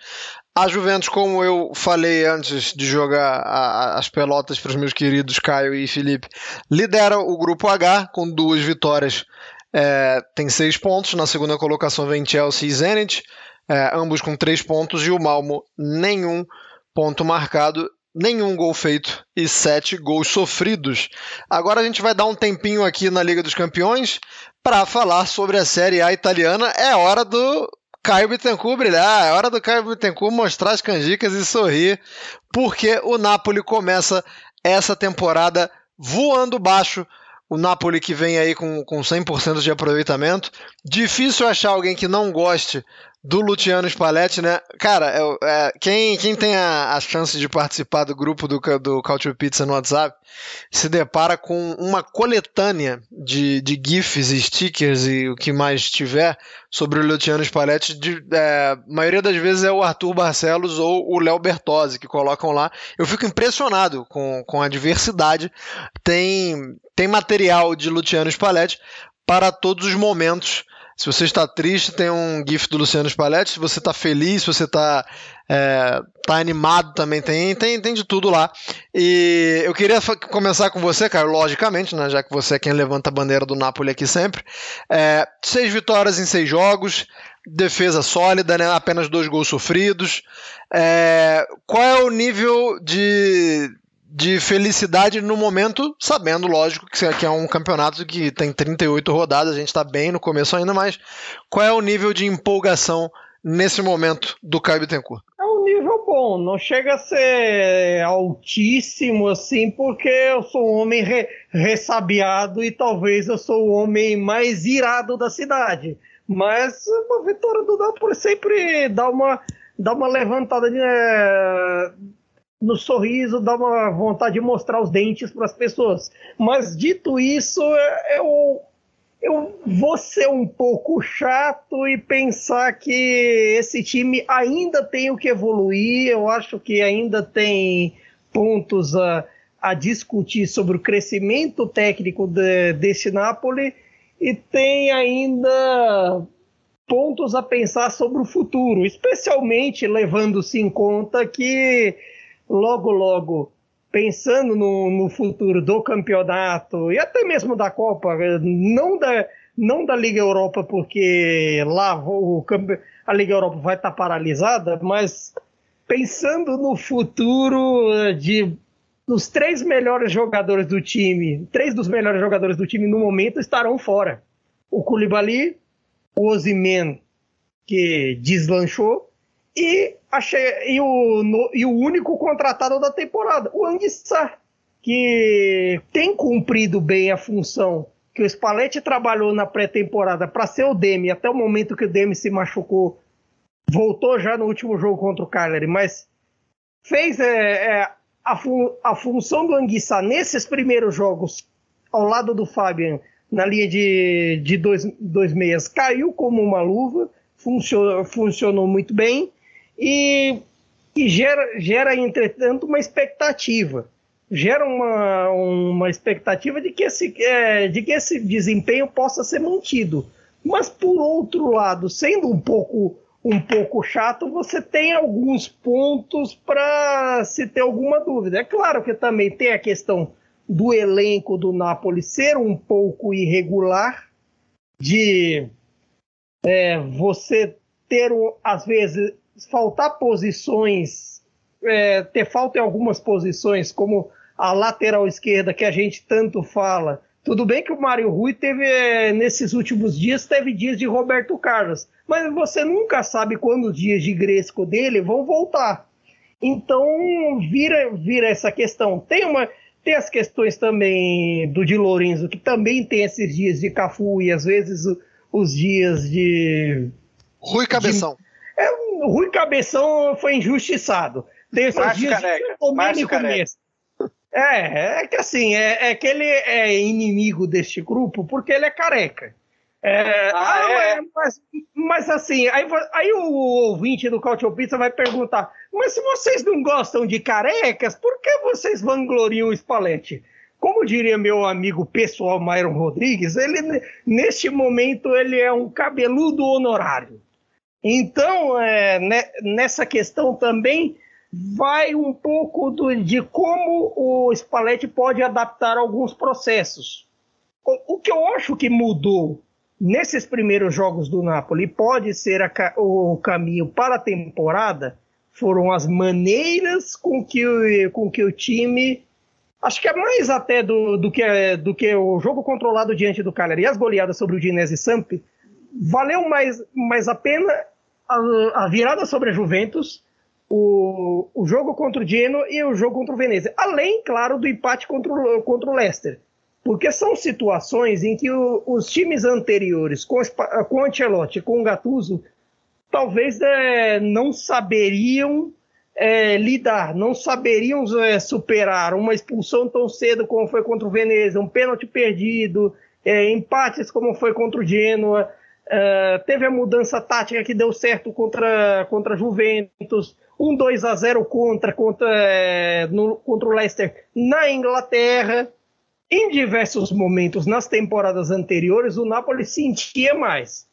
A Juventus, como eu falei antes de jogar a, as pelotas para os meus queridos Caio e Felipe, lidera o grupo H com duas vitórias. É, tem seis pontos. Na segunda colocação vem Chelsea e Zenit, é, ambos com três pontos. E o Malmo, nenhum ponto marcado, nenhum gol feito e sete gols sofridos. Agora a gente vai dar um tempinho aqui na Liga dos Campeões para falar sobre a Série A italiana. É hora do Caio Bittencourt brilhar. É hora do Caio Bittencourt mostrar as canjicas e sorrir, porque o Napoli começa essa temporada voando baixo. O Napoli que vem aí com, com 100% de aproveitamento. Difícil achar alguém que não goste do Luciano Spalletti, né? Cara, é, quem, quem tem a, a, chance de participar do grupo do, do Culture Pizza no WhatsApp se depara com uma coletânea de, de GIFs e stickers e o que mais tiver sobre o Luciano Spalletti. De, é, a maioria das vezes é o Arthur Barcelos ou o Léo Bertozzi que colocam lá. Eu fico impressionado com, com a diversidade. Tem, tem material de Luciano Spalletti para todos os momentos se você está triste, tem um GIF do Luciano Spalletti. Se você está feliz, se você está é, tá animado, também tem, tem, tem de tudo lá. E eu queria começar com você, cara, logicamente, né, já que você é quem levanta a bandeira do Napoli aqui sempre. É, seis vitórias em seis jogos, defesa sólida, né, apenas dois gols sofridos. É, qual é o nível de de felicidade no momento, sabendo, lógico, que é um campeonato que tem 38 rodadas, a gente está bem no começo ainda, mas qual é o nível de empolgação nesse momento do Caio Bittencourt?
É um nível bom, não chega a ser altíssimo assim, porque eu sou um homem re, ressabiado e talvez eu sou o homem mais irado da cidade. Mas uma vitória do Napoli sempre dá uma, dá uma levantada de, é, no sorriso, dá uma vontade de mostrar os dentes para as pessoas. Mas dito isso, eu, eu vou ser um pouco chato e pensar que esse time ainda tem o que evoluir. Eu acho que ainda tem pontos a, a discutir sobre o crescimento técnico de, desse Napoli e tem ainda pontos a pensar sobre o futuro, especialmente levando-se em conta que logo, logo, pensando no, no, futuro do campeonato e até mesmo da Copa, não da, não da Liga Europa, porque lá o, a Liga Europa vai estar paralisada, mas pensando no futuro de os três melhores jogadores do time, três dos melhores jogadores do time no momento estarão fora. O Koulibaly, o Ozyman, que deslanchou, e, achei, e, o, no, e o único contratado da temporada, o Anguissá, que tem cumprido bem a função que o Spalletti trabalhou na pré-temporada para ser o Demi, até o momento que o Demi se machucou, voltou já no último jogo contra o Cagliari, mas fez é, é, a, fun a função do Anguissa nesses primeiros jogos, ao lado do Fabian, na linha de, de dois, dois meias, caiu como uma luva, funcionou, funcionou muito bem e, e gera, gera, entretanto, uma expectativa. Gera uma, uma expectativa de que, esse, é, de que esse desempenho possa ser mantido. Mas, por outro lado, sendo um pouco um pouco chato, você tem alguns pontos para se ter alguma dúvida. É claro que também tem a questão do elenco do Napoli ser um pouco irregular, de é, você ter, às vezes, faltar posições, é, ter falta em algumas posições, como a lateral esquerda que a gente tanto fala. Tudo bem que o Mário Rui teve, é, nesses últimos dias, teve dias de Roberto Carlos mas você nunca sabe quando os dias de Gresco dele vão voltar. Então vira, vira essa questão. Tem uma tem as questões também do Di Lorenzo, que também tem esses dias de Cafu e às vezes os dias de
Rui Cabeção.
De, é, o Rui Cabeção foi injustiçado. Tem
Márcio
dias
Careca.
de
Márcio
começo. É, é que assim, é, é que ele é inimigo deste grupo porque ele é careca. É, ah, ah é? Mas, mas, assim, aí, aí o ouvinte do Cautio Pizza vai perguntar: mas se vocês não gostam de carecas, por que vocês vangloriam o Spalletti? Como diria meu amigo pessoal Myron Rodrigues, ele neste momento ele é um cabeludo honorário. Então, é, né, nessa questão também vai um pouco do, de como o Spalletti pode adaptar alguns processos. O, o que eu acho que mudou nesses primeiros jogos do Napoli pode ser a, o caminho para a temporada foram as maneiras com que o, com que o time acho que é mais até do, do, que, do que o jogo controlado diante do Cagliari e as goleadas sobre o Dinese Samp valeu mais, mais a pena a, virada sobre a Juventus o, o jogo contra o Genoa e o jogo contra o Venezia além, claro, do empate contra o, contra o Leicester. Porque são situações em que o, os times anteriores, com, com o Ancelotti com o Gattuso, talvez é, não saberiam é, lidar, não saberiam é, superar uma expulsão tão cedo como foi contra o Veneza, um pênalti perdido, é, empates como foi contra o Genoa, é, teve a mudança tática que deu certo contra, contra Juventus, um 2 a 0 contra, contra, é, no, contra o Leicester na Inglaterra. Em diversos momentos nas temporadas anteriores, o Napoli sentia mais.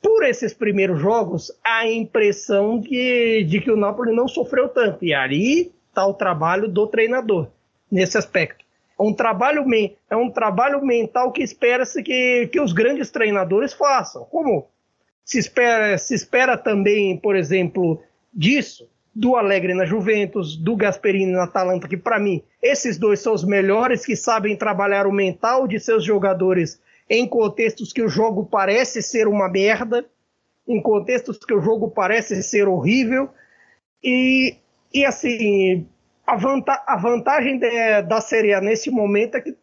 Por esses primeiros jogos, a impressão de, de que o Napoli não sofreu tanto. E ali está o trabalho do treinador nesse aspecto. É um trabalho, é um trabalho mental que espera-se que, que os grandes treinadores façam. Como se espera, se espera também, por exemplo, disso do Alegre na Juventus, do Gasperini na Atalanta, que para mim esses dois são os melhores que sabem trabalhar o mental de seus jogadores em contextos que o jogo parece ser uma merda, em contextos que o jogo parece ser horrível. E, e assim, a, vanta a vantagem de, da Série A nesse momento é que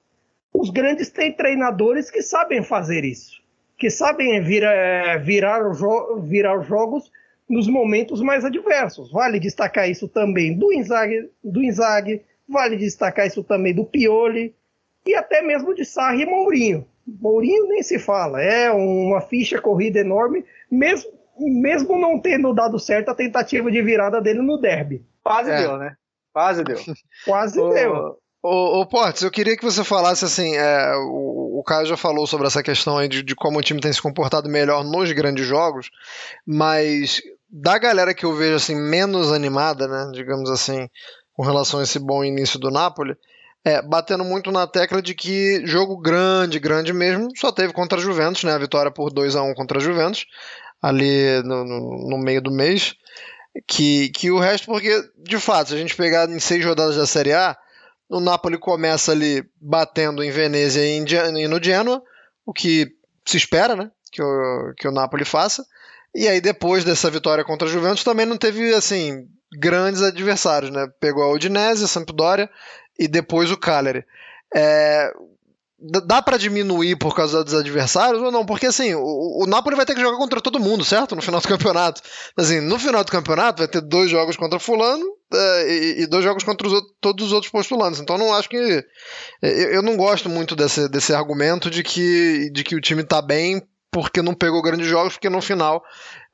os grandes têm treinadores que sabem fazer isso, que sabem vira, é, virar, jo virar os jogos nos momentos mais adversos. Vale destacar isso também do Inzaghi, do Inzaghi vale destacar isso também do Pioli e até mesmo de Sarri e Mourinho. Mourinho nem se fala, é uma ficha corrida enorme, mesmo, mesmo não tendo dado certo a tentativa de virada dele no derby.
Quase é. deu, né? Quase deu.
Quase deu.
Ô, ô Portes, eu queria que você falasse assim, é, o, o Caio já falou sobre essa questão aí de, de, como o time tem se comportado melhor nos grandes jogos, mas da galera que eu vejo assim menos animada, né, digamos assim, com relação a esse bom início do Napoli, é, batendo muito na tecla de que jogo grande, grande mesmo, só teve contra a Juventus, né, a vitória por 2 a 1 contra a Juventus, ali no, no, no meio do mês, que, que o resto, porque, de fato, se a gente pegar em seis rodadas da Série A, o Napoli começa ali batendo em Venezia e, no Genoa, o que se espera, né? Que o, que o Napoli faça. E aí, depois dessa vitória contra a Juventus, também não teve, assim, grandes adversários, né? Pegou a Udinese, a Sampdoria e depois o Cagliari. É, dá para diminuir por causa dos adversários ou não? Porque assim, o, o Napoli vai ter que jogar contra todo mundo, certo? No final do campeonato. Assim, no final do campeonato vai ter dois jogos contra fulano é, e, e, dois jogos contra os, todos os outros postulantes. Então não acho que eu, eu, não gosto muito desse, desse argumento de que, de que o time tá bem porque não pegou grandes jogos, porque no final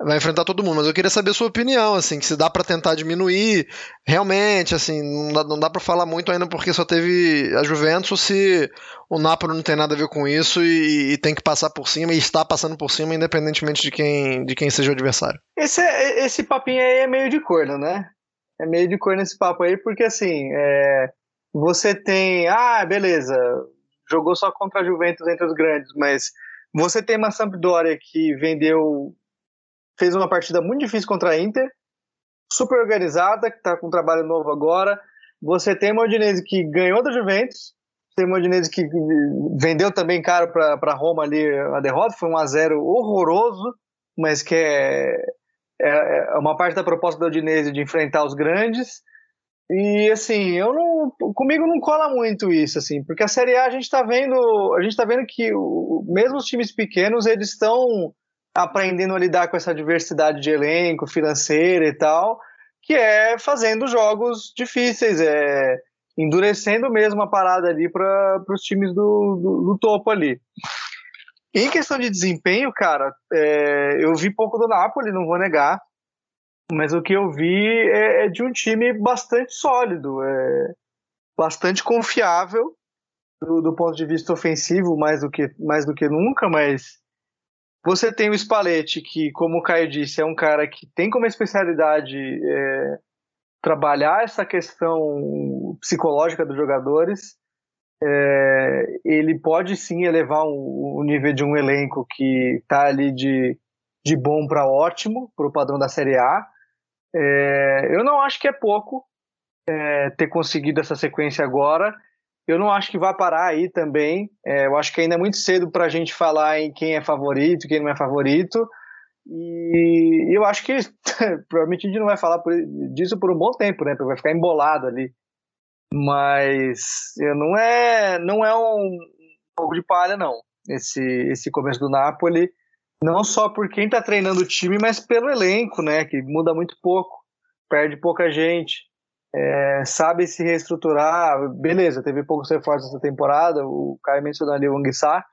vai enfrentar todo mundo. Mas eu queria saber a sua opinião, assim, que se dá para tentar diminuir, realmente, assim, não dá, não dá para falar muito ainda porque só teve a Juventus, se o Napoli não tem nada a ver com isso e, e, tem que passar por cima e está passando por cima, independentemente de quem, de quem seja o adversário.
Esse, é, esse papinho aí é meio de corno, né? É meio de corno esse papo aí, porque assim, é, você tem, ah, beleza, jogou só contra a Juventus entre os grandes, mas você tem uma Sampdoria que vendeu, fez uma partida muito difícil contra a Inter, super organizada, que está com um trabalho novo agora. Você tem uma Udinese que ganhou da Juventus, tem uma Udinese que vendeu também caro para Roma ali a derrota, foi um a 0 horroroso, mas que é, é, é uma parte da proposta da Udinese de enfrentar os grandes. E assim, eu não, comigo não cola muito isso, assim, porque a Série A a gente está vendo, a gente tá vendo que o, mesmo os times pequenos eles estão aprendendo a lidar com essa diversidade de elenco, financeira e tal, que é fazendo jogos difíceis, é endurecendo mesmo a parada ali para os times do, do, do, topo ali. Em questão de desempenho, cara, é, eu vi pouco do Napoli, não vou negar. Mas o que eu vi é, é de um time bastante sólido, é bastante confiável do, do, ponto de vista ofensivo, mais do, que, mais do que nunca, mas você tem o Spalletti, que, como o Caio disse, é um cara que tem como especialidade é, trabalhar essa questão psicológica dos jogadores. É, ele pode sim elevar o, o nível de um elenco que está ali de, de bom para ótimo, para o padrão da Série A. É, eu não acho que é pouco é, ter conseguido essa sequência agora. Eu não acho que vai parar aí também. É, eu acho que ainda é muito cedo para a gente falar em quem é favorito, quem não é favorito. E eu acho que provavelmente a gente não vai falar por, disso por um bom tempo, né? Porque vai ficar embolado ali. Mas não é, não é um fogo de palha, não. Esse, esse começo do Napoli. Não só por quem está treinando o time, mas pelo elenco, né? Que muda muito pouco, perde pouca gente, é, sabe se reestruturar. Beleza, teve poucos reforços essa temporada, o Caio mencionou ali o Anguissá,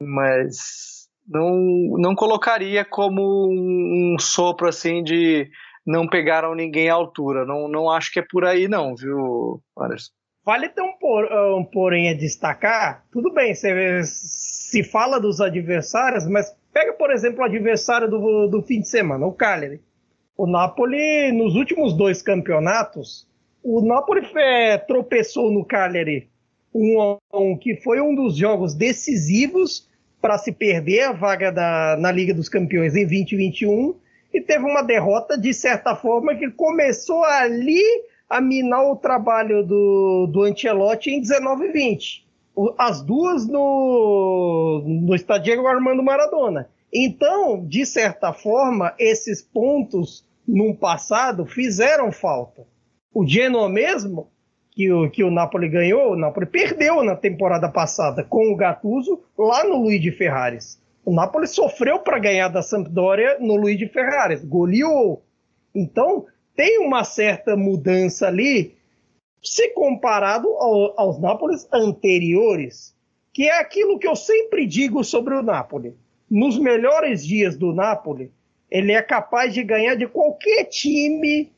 mas não, não colocaria como um, um sopro assim de não pegaram ninguém à altura. Não, não acho que é por aí, não, viu, Anderson?
Vale ter um, por, um porém a destacar. Tudo bem, você se fala dos adversários, mas Pega, por exemplo, o adversário do, do fim de semana, o Cagliari. O Napoli, nos últimos dois campeonatos, o Napoli é, tropeçou no Cagliari um, um, que foi um dos jogos decisivos para se perder a vaga da, na Liga dos Campeões em 2021 e teve uma derrota, de certa forma, que começou ali a minar o trabalho do, do Ancelotti em 19 e 20 as duas no, no estádio Armando Maradona. Então, de certa forma, esses pontos no passado fizeram falta. O Genoa mesmo, que o, que o Napoli ganhou, o Napoli perdeu na temporada passada com o Gattuso lá no Luigi Ferraris. O Napoli sofreu para ganhar da Sampdoria no Luigi Ferraris, goleou. Então, tem uma certa mudança ali, se comparado ao, aos Nápoles anteriores, que é aquilo que eu sempre digo sobre o Napoli. Nos melhores dias do Napoli, ele é capaz de ganhar de qualquer time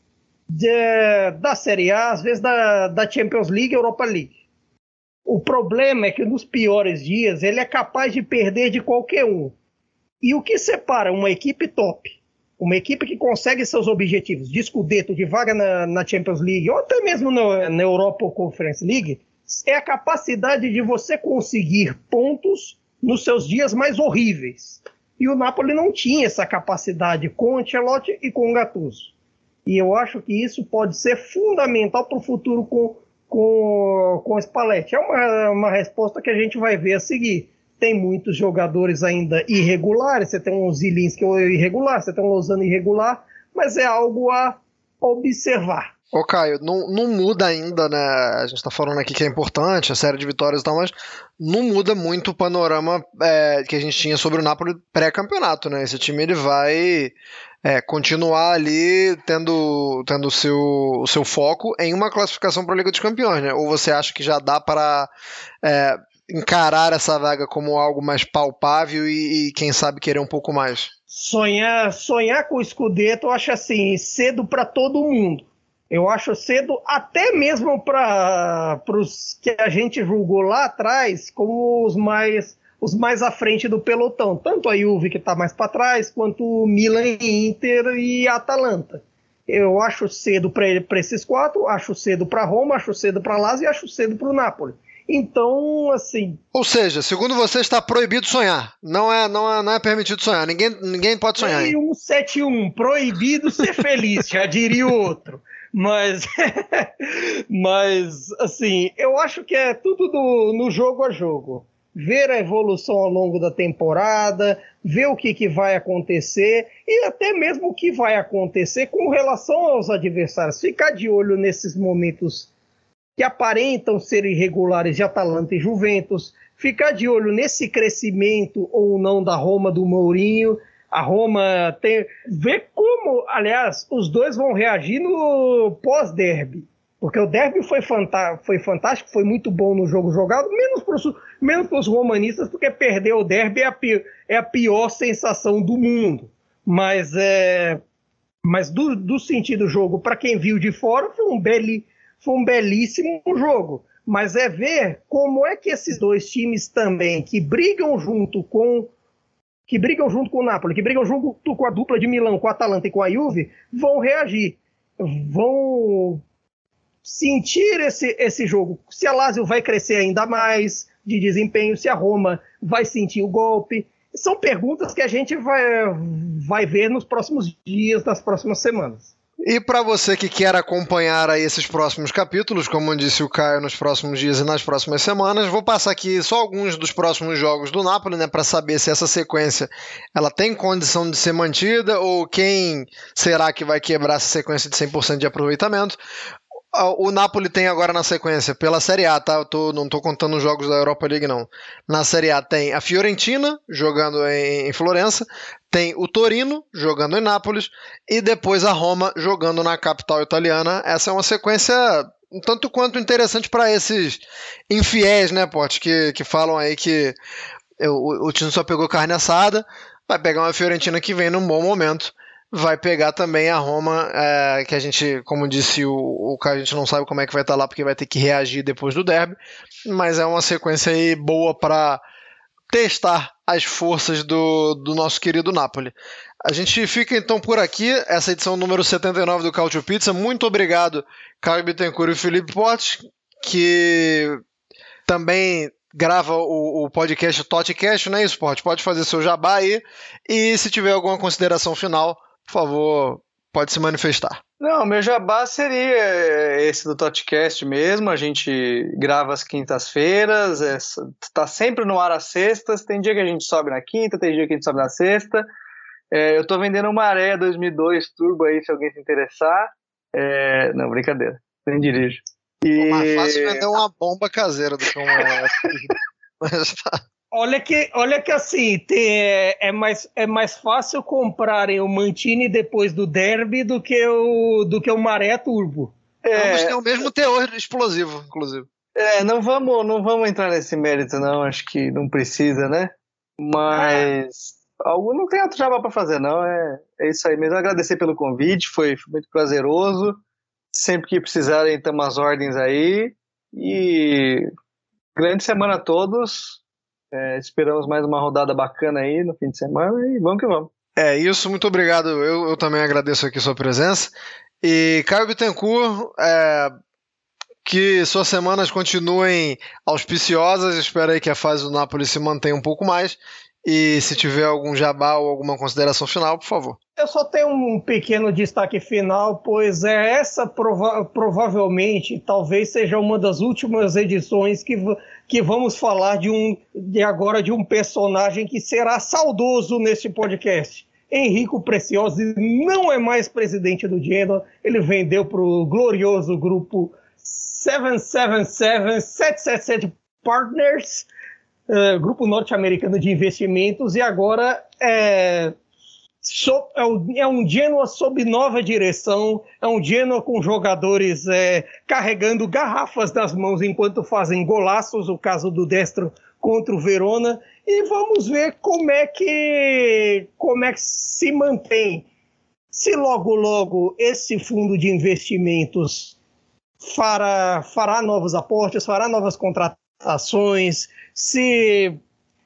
de, da Série A, às vezes da, da Champions League, Europa League. O problema é que nos piores dias ele é capaz de perder de qualquer um. E o que separa uma equipe top, uma equipe que consegue seus objetivos de escudeto, de vaga na, na Champions League, ou até mesmo na, na Europa Conference League, é a capacidade de você conseguir pontos nos seus dias mais horríveis. E o Napoli não tinha essa capacidade com o Ancelotti e com o Gattuso. E eu acho que isso pode ser fundamental para o futuro com, com, com o Spalletti. É uma, uma resposta que a gente vai ver a seguir. Tem muitos jogadores ainda irregulares, você tem um Zilinski irregular, você tem um Lozano irregular, mas é algo a observar.
Ô Caio, não, não muda ainda, né? A gente tá falando aqui que é importante, a série de vitórias e tal, mas não muda muito o panorama é, que a gente tinha sobre o Napoli pré-campeonato, né? Esse time ele vai é, continuar ali tendo, tendo seu, o seu foco em uma classificação para a Liga dos Campeões, né? Ou você acha que já dá para é, encarar essa vaga como algo mais palpável e, e, quem sabe querer um pouco mais?
Sonhar, sonhar com o Scudetto eu acho assim, cedo para todo mundo eu acho cedo, até mesmo para os que a gente julgou lá atrás como os mais os mais à frente do pelotão, tanto a Juve que está mais para trás, quanto o Milan, Inter e Atalanta. Eu acho cedo para esses quatro, acho cedo para Roma, acho cedo para Lazio e acho cedo para o Napoli. Então, assim.
Ou seja, segundo você, está proibido sonhar. Não é, não é, não é permitido sonhar. Ninguém, ninguém pode sonhar.
E 171, proibido ser feliz, já diria o outro. Mas, mas assim, eu acho que é tudo do, no jogo a jogo. Ver a evolução ao longo da temporada, ver o que, que vai acontecer e até mesmo o que vai acontecer com relação aos adversários. Ficar de olho nesses momentos que aparentam ser irregulares de Atalanta e Juventus, ficar de olho nesse crescimento ou não da Roma do Mourinho a Roma tem. Ver como, aliás, os dois vão reagir no pós-derby. Porque o derby foi, foi fantástico, foi muito bom no jogo jogado, menos para os menos romanistas, porque perder o derby é a, pior, é a pior sensação do mundo. Mas, é, mas do, do sentido jogo, para quem viu de fora, foi um, beli, foi um belíssimo jogo. Mas é ver como é que esses dois times também, que brigam junto com que brigam junto com o Napoli, que brigam junto com a dupla de Milão, com a Atalanta e com a Juve, vão reagir, vão sentir esse, esse jogo. Se a Lazio vai crescer ainda mais de desempenho, se a Roma vai sentir o golpe. São perguntas que a gente vai, vai ver nos próximos dias, nas próximas semanas.
E para você que quer acompanhar aí esses próximos capítulos, como disse o Caio, nos próximos dias e nas próximas semanas, vou passar aqui só alguns dos próximos jogos do Napoli, né, para saber se essa sequência ela tem condição de ser mantida ou quem será que vai quebrar essa sequência de 100% de aproveitamento. O Napoli tem agora na sequência, pela Série A, tá? Eu tô, não tô contando os jogos da Europa League, não. Na Série A tem a Fiorentina, jogando em, em Florença, tem o Torino, jogando em Nápoles, e depois a Roma, jogando na capital italiana. Essa é uma sequência um tanto quanto interessante para esses infiéis, né, Pote, que, que falam aí que o, o time só pegou carne assada, vai pegar uma Fiorentina que vem num bom momento. Vai pegar também a Roma, é, que a gente, como disse o, o a gente não sabe como é que vai estar tá lá, porque vai ter que reagir depois do derby, mas é uma sequência aí boa para testar as forças do, do nosso querido Napoli. A gente fica então por aqui, essa edição número 79 do Cautio Pizza. Muito obrigado, Caio Bittencourt e Felipe Potts, que também grava o, o podcast Totcast, não é isso, Pode? Fazer seu jabá aí. E se tiver alguma consideração final, por favor, pode se manifestar.
Não, meu jabá seria esse do Totcast mesmo. A gente grava às quintas-feiras, está é, sempre no ar às sextas. Tem dia que a gente sobe na quinta, tem dia que a gente sobe na sexta. É, eu estou vendendo uma Areia 2002 Turbo aí, se alguém se interessar. É, não, brincadeira. Nem dirijo.
E... mais fácil vender uma bomba caseira do que uma.
Mas tá. Olha que, olha que assim, tem, é, é, mais, é mais fácil comprarem o Mantini depois do derby do que o, do que o Maré Turbo.
É, Ambos têm o mesmo teor explosivo, inclusive.
É, não vamos, não vamos entrar nesse mérito, não. Acho que não precisa, né? Mas algo não tem outro jabá para fazer, não. É, é isso aí mesmo. Agradecer pelo convite, foi, foi muito prazeroso. Sempre que precisarem, estamos às ordens aí. E grande semana a todos. É, esperamos mais uma rodada bacana aí no fim de semana e vamos que vamos.
É isso, muito obrigado. Eu, eu também agradeço aqui sua presença. E Caio Bittencourt, é, que suas semanas continuem auspiciosas. Espero aí que a fase do Napoli se mantenha um pouco mais. E se tiver algum jabá ou alguma consideração final, por favor.
Eu só tenho um pequeno destaque final, pois é essa prova provavelmente, talvez seja uma das últimas edições que, que vamos falar de um de agora de um personagem que será saudoso neste podcast. Henrico Preciosi não é mais presidente do Genoa, ele vendeu para o glorioso grupo 777 777 Partners uh, grupo norte-americano de investimentos, e agora é, so, é, um, é um Genoa sob nova direção, é um Genoa com jogadores é, carregando garrafas nas mãos enquanto fazem golaços, o caso do Destro contra o Verona, e vamos ver como é que, como é que se mantém. Se logo, logo esse fundo de investimentos fará, fará novos aportes, fará novas contratações, se,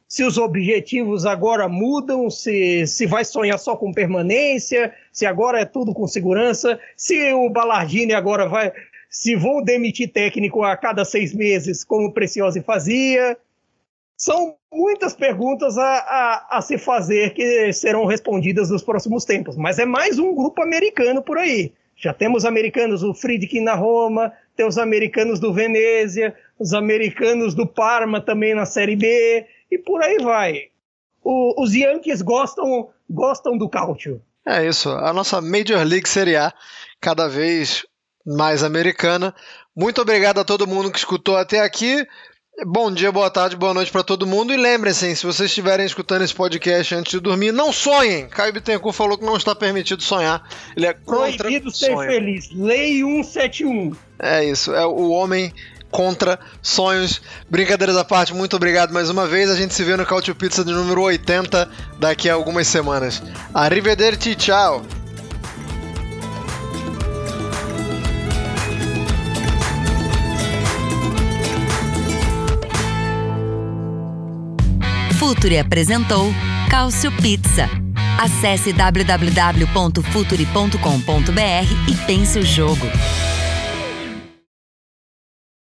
se os objetivos agora mudam, se, se vai sonhar só com permanência, se agora é tudo com segurança, se o Ballardini agora vai. Se vão demitir técnico a cada seis meses, como o Preciosi fazia. São muitas perguntas a, a, a, se fazer que serão respondidas nos próximos tempos. Mas é mais um grupo americano por aí. Já temos americanos, o Friedkin na Roma, tem os americanos do Venezia, os americanos do Parma também na Série B, e por aí vai. O, os Yankees gostam, gostam do cálcio.
É isso, a nossa Major League Série A, cada vez mais americana. Muito obrigado a todo mundo que escutou até aqui. Bom dia, boa tarde, boa noite para todo mundo. E lembrem-se, se vocês estiverem escutando esse podcast antes de dormir, não sonhem. Caio Bittencourt falou que não está permitido sonhar. Ele é contra
Proibido ser sonho. feliz. Lei 171.
É isso, é o homem contra sonhos. Brincadeiras à parte, muito obrigado mais uma vez. A gente se vê no Cautio Pizza de número 80 daqui a algumas semanas. Arrivederci, tchau!
Futuri apresentou Cálcio Pizza. Acesse www.futuri.com.br e pense o jogo.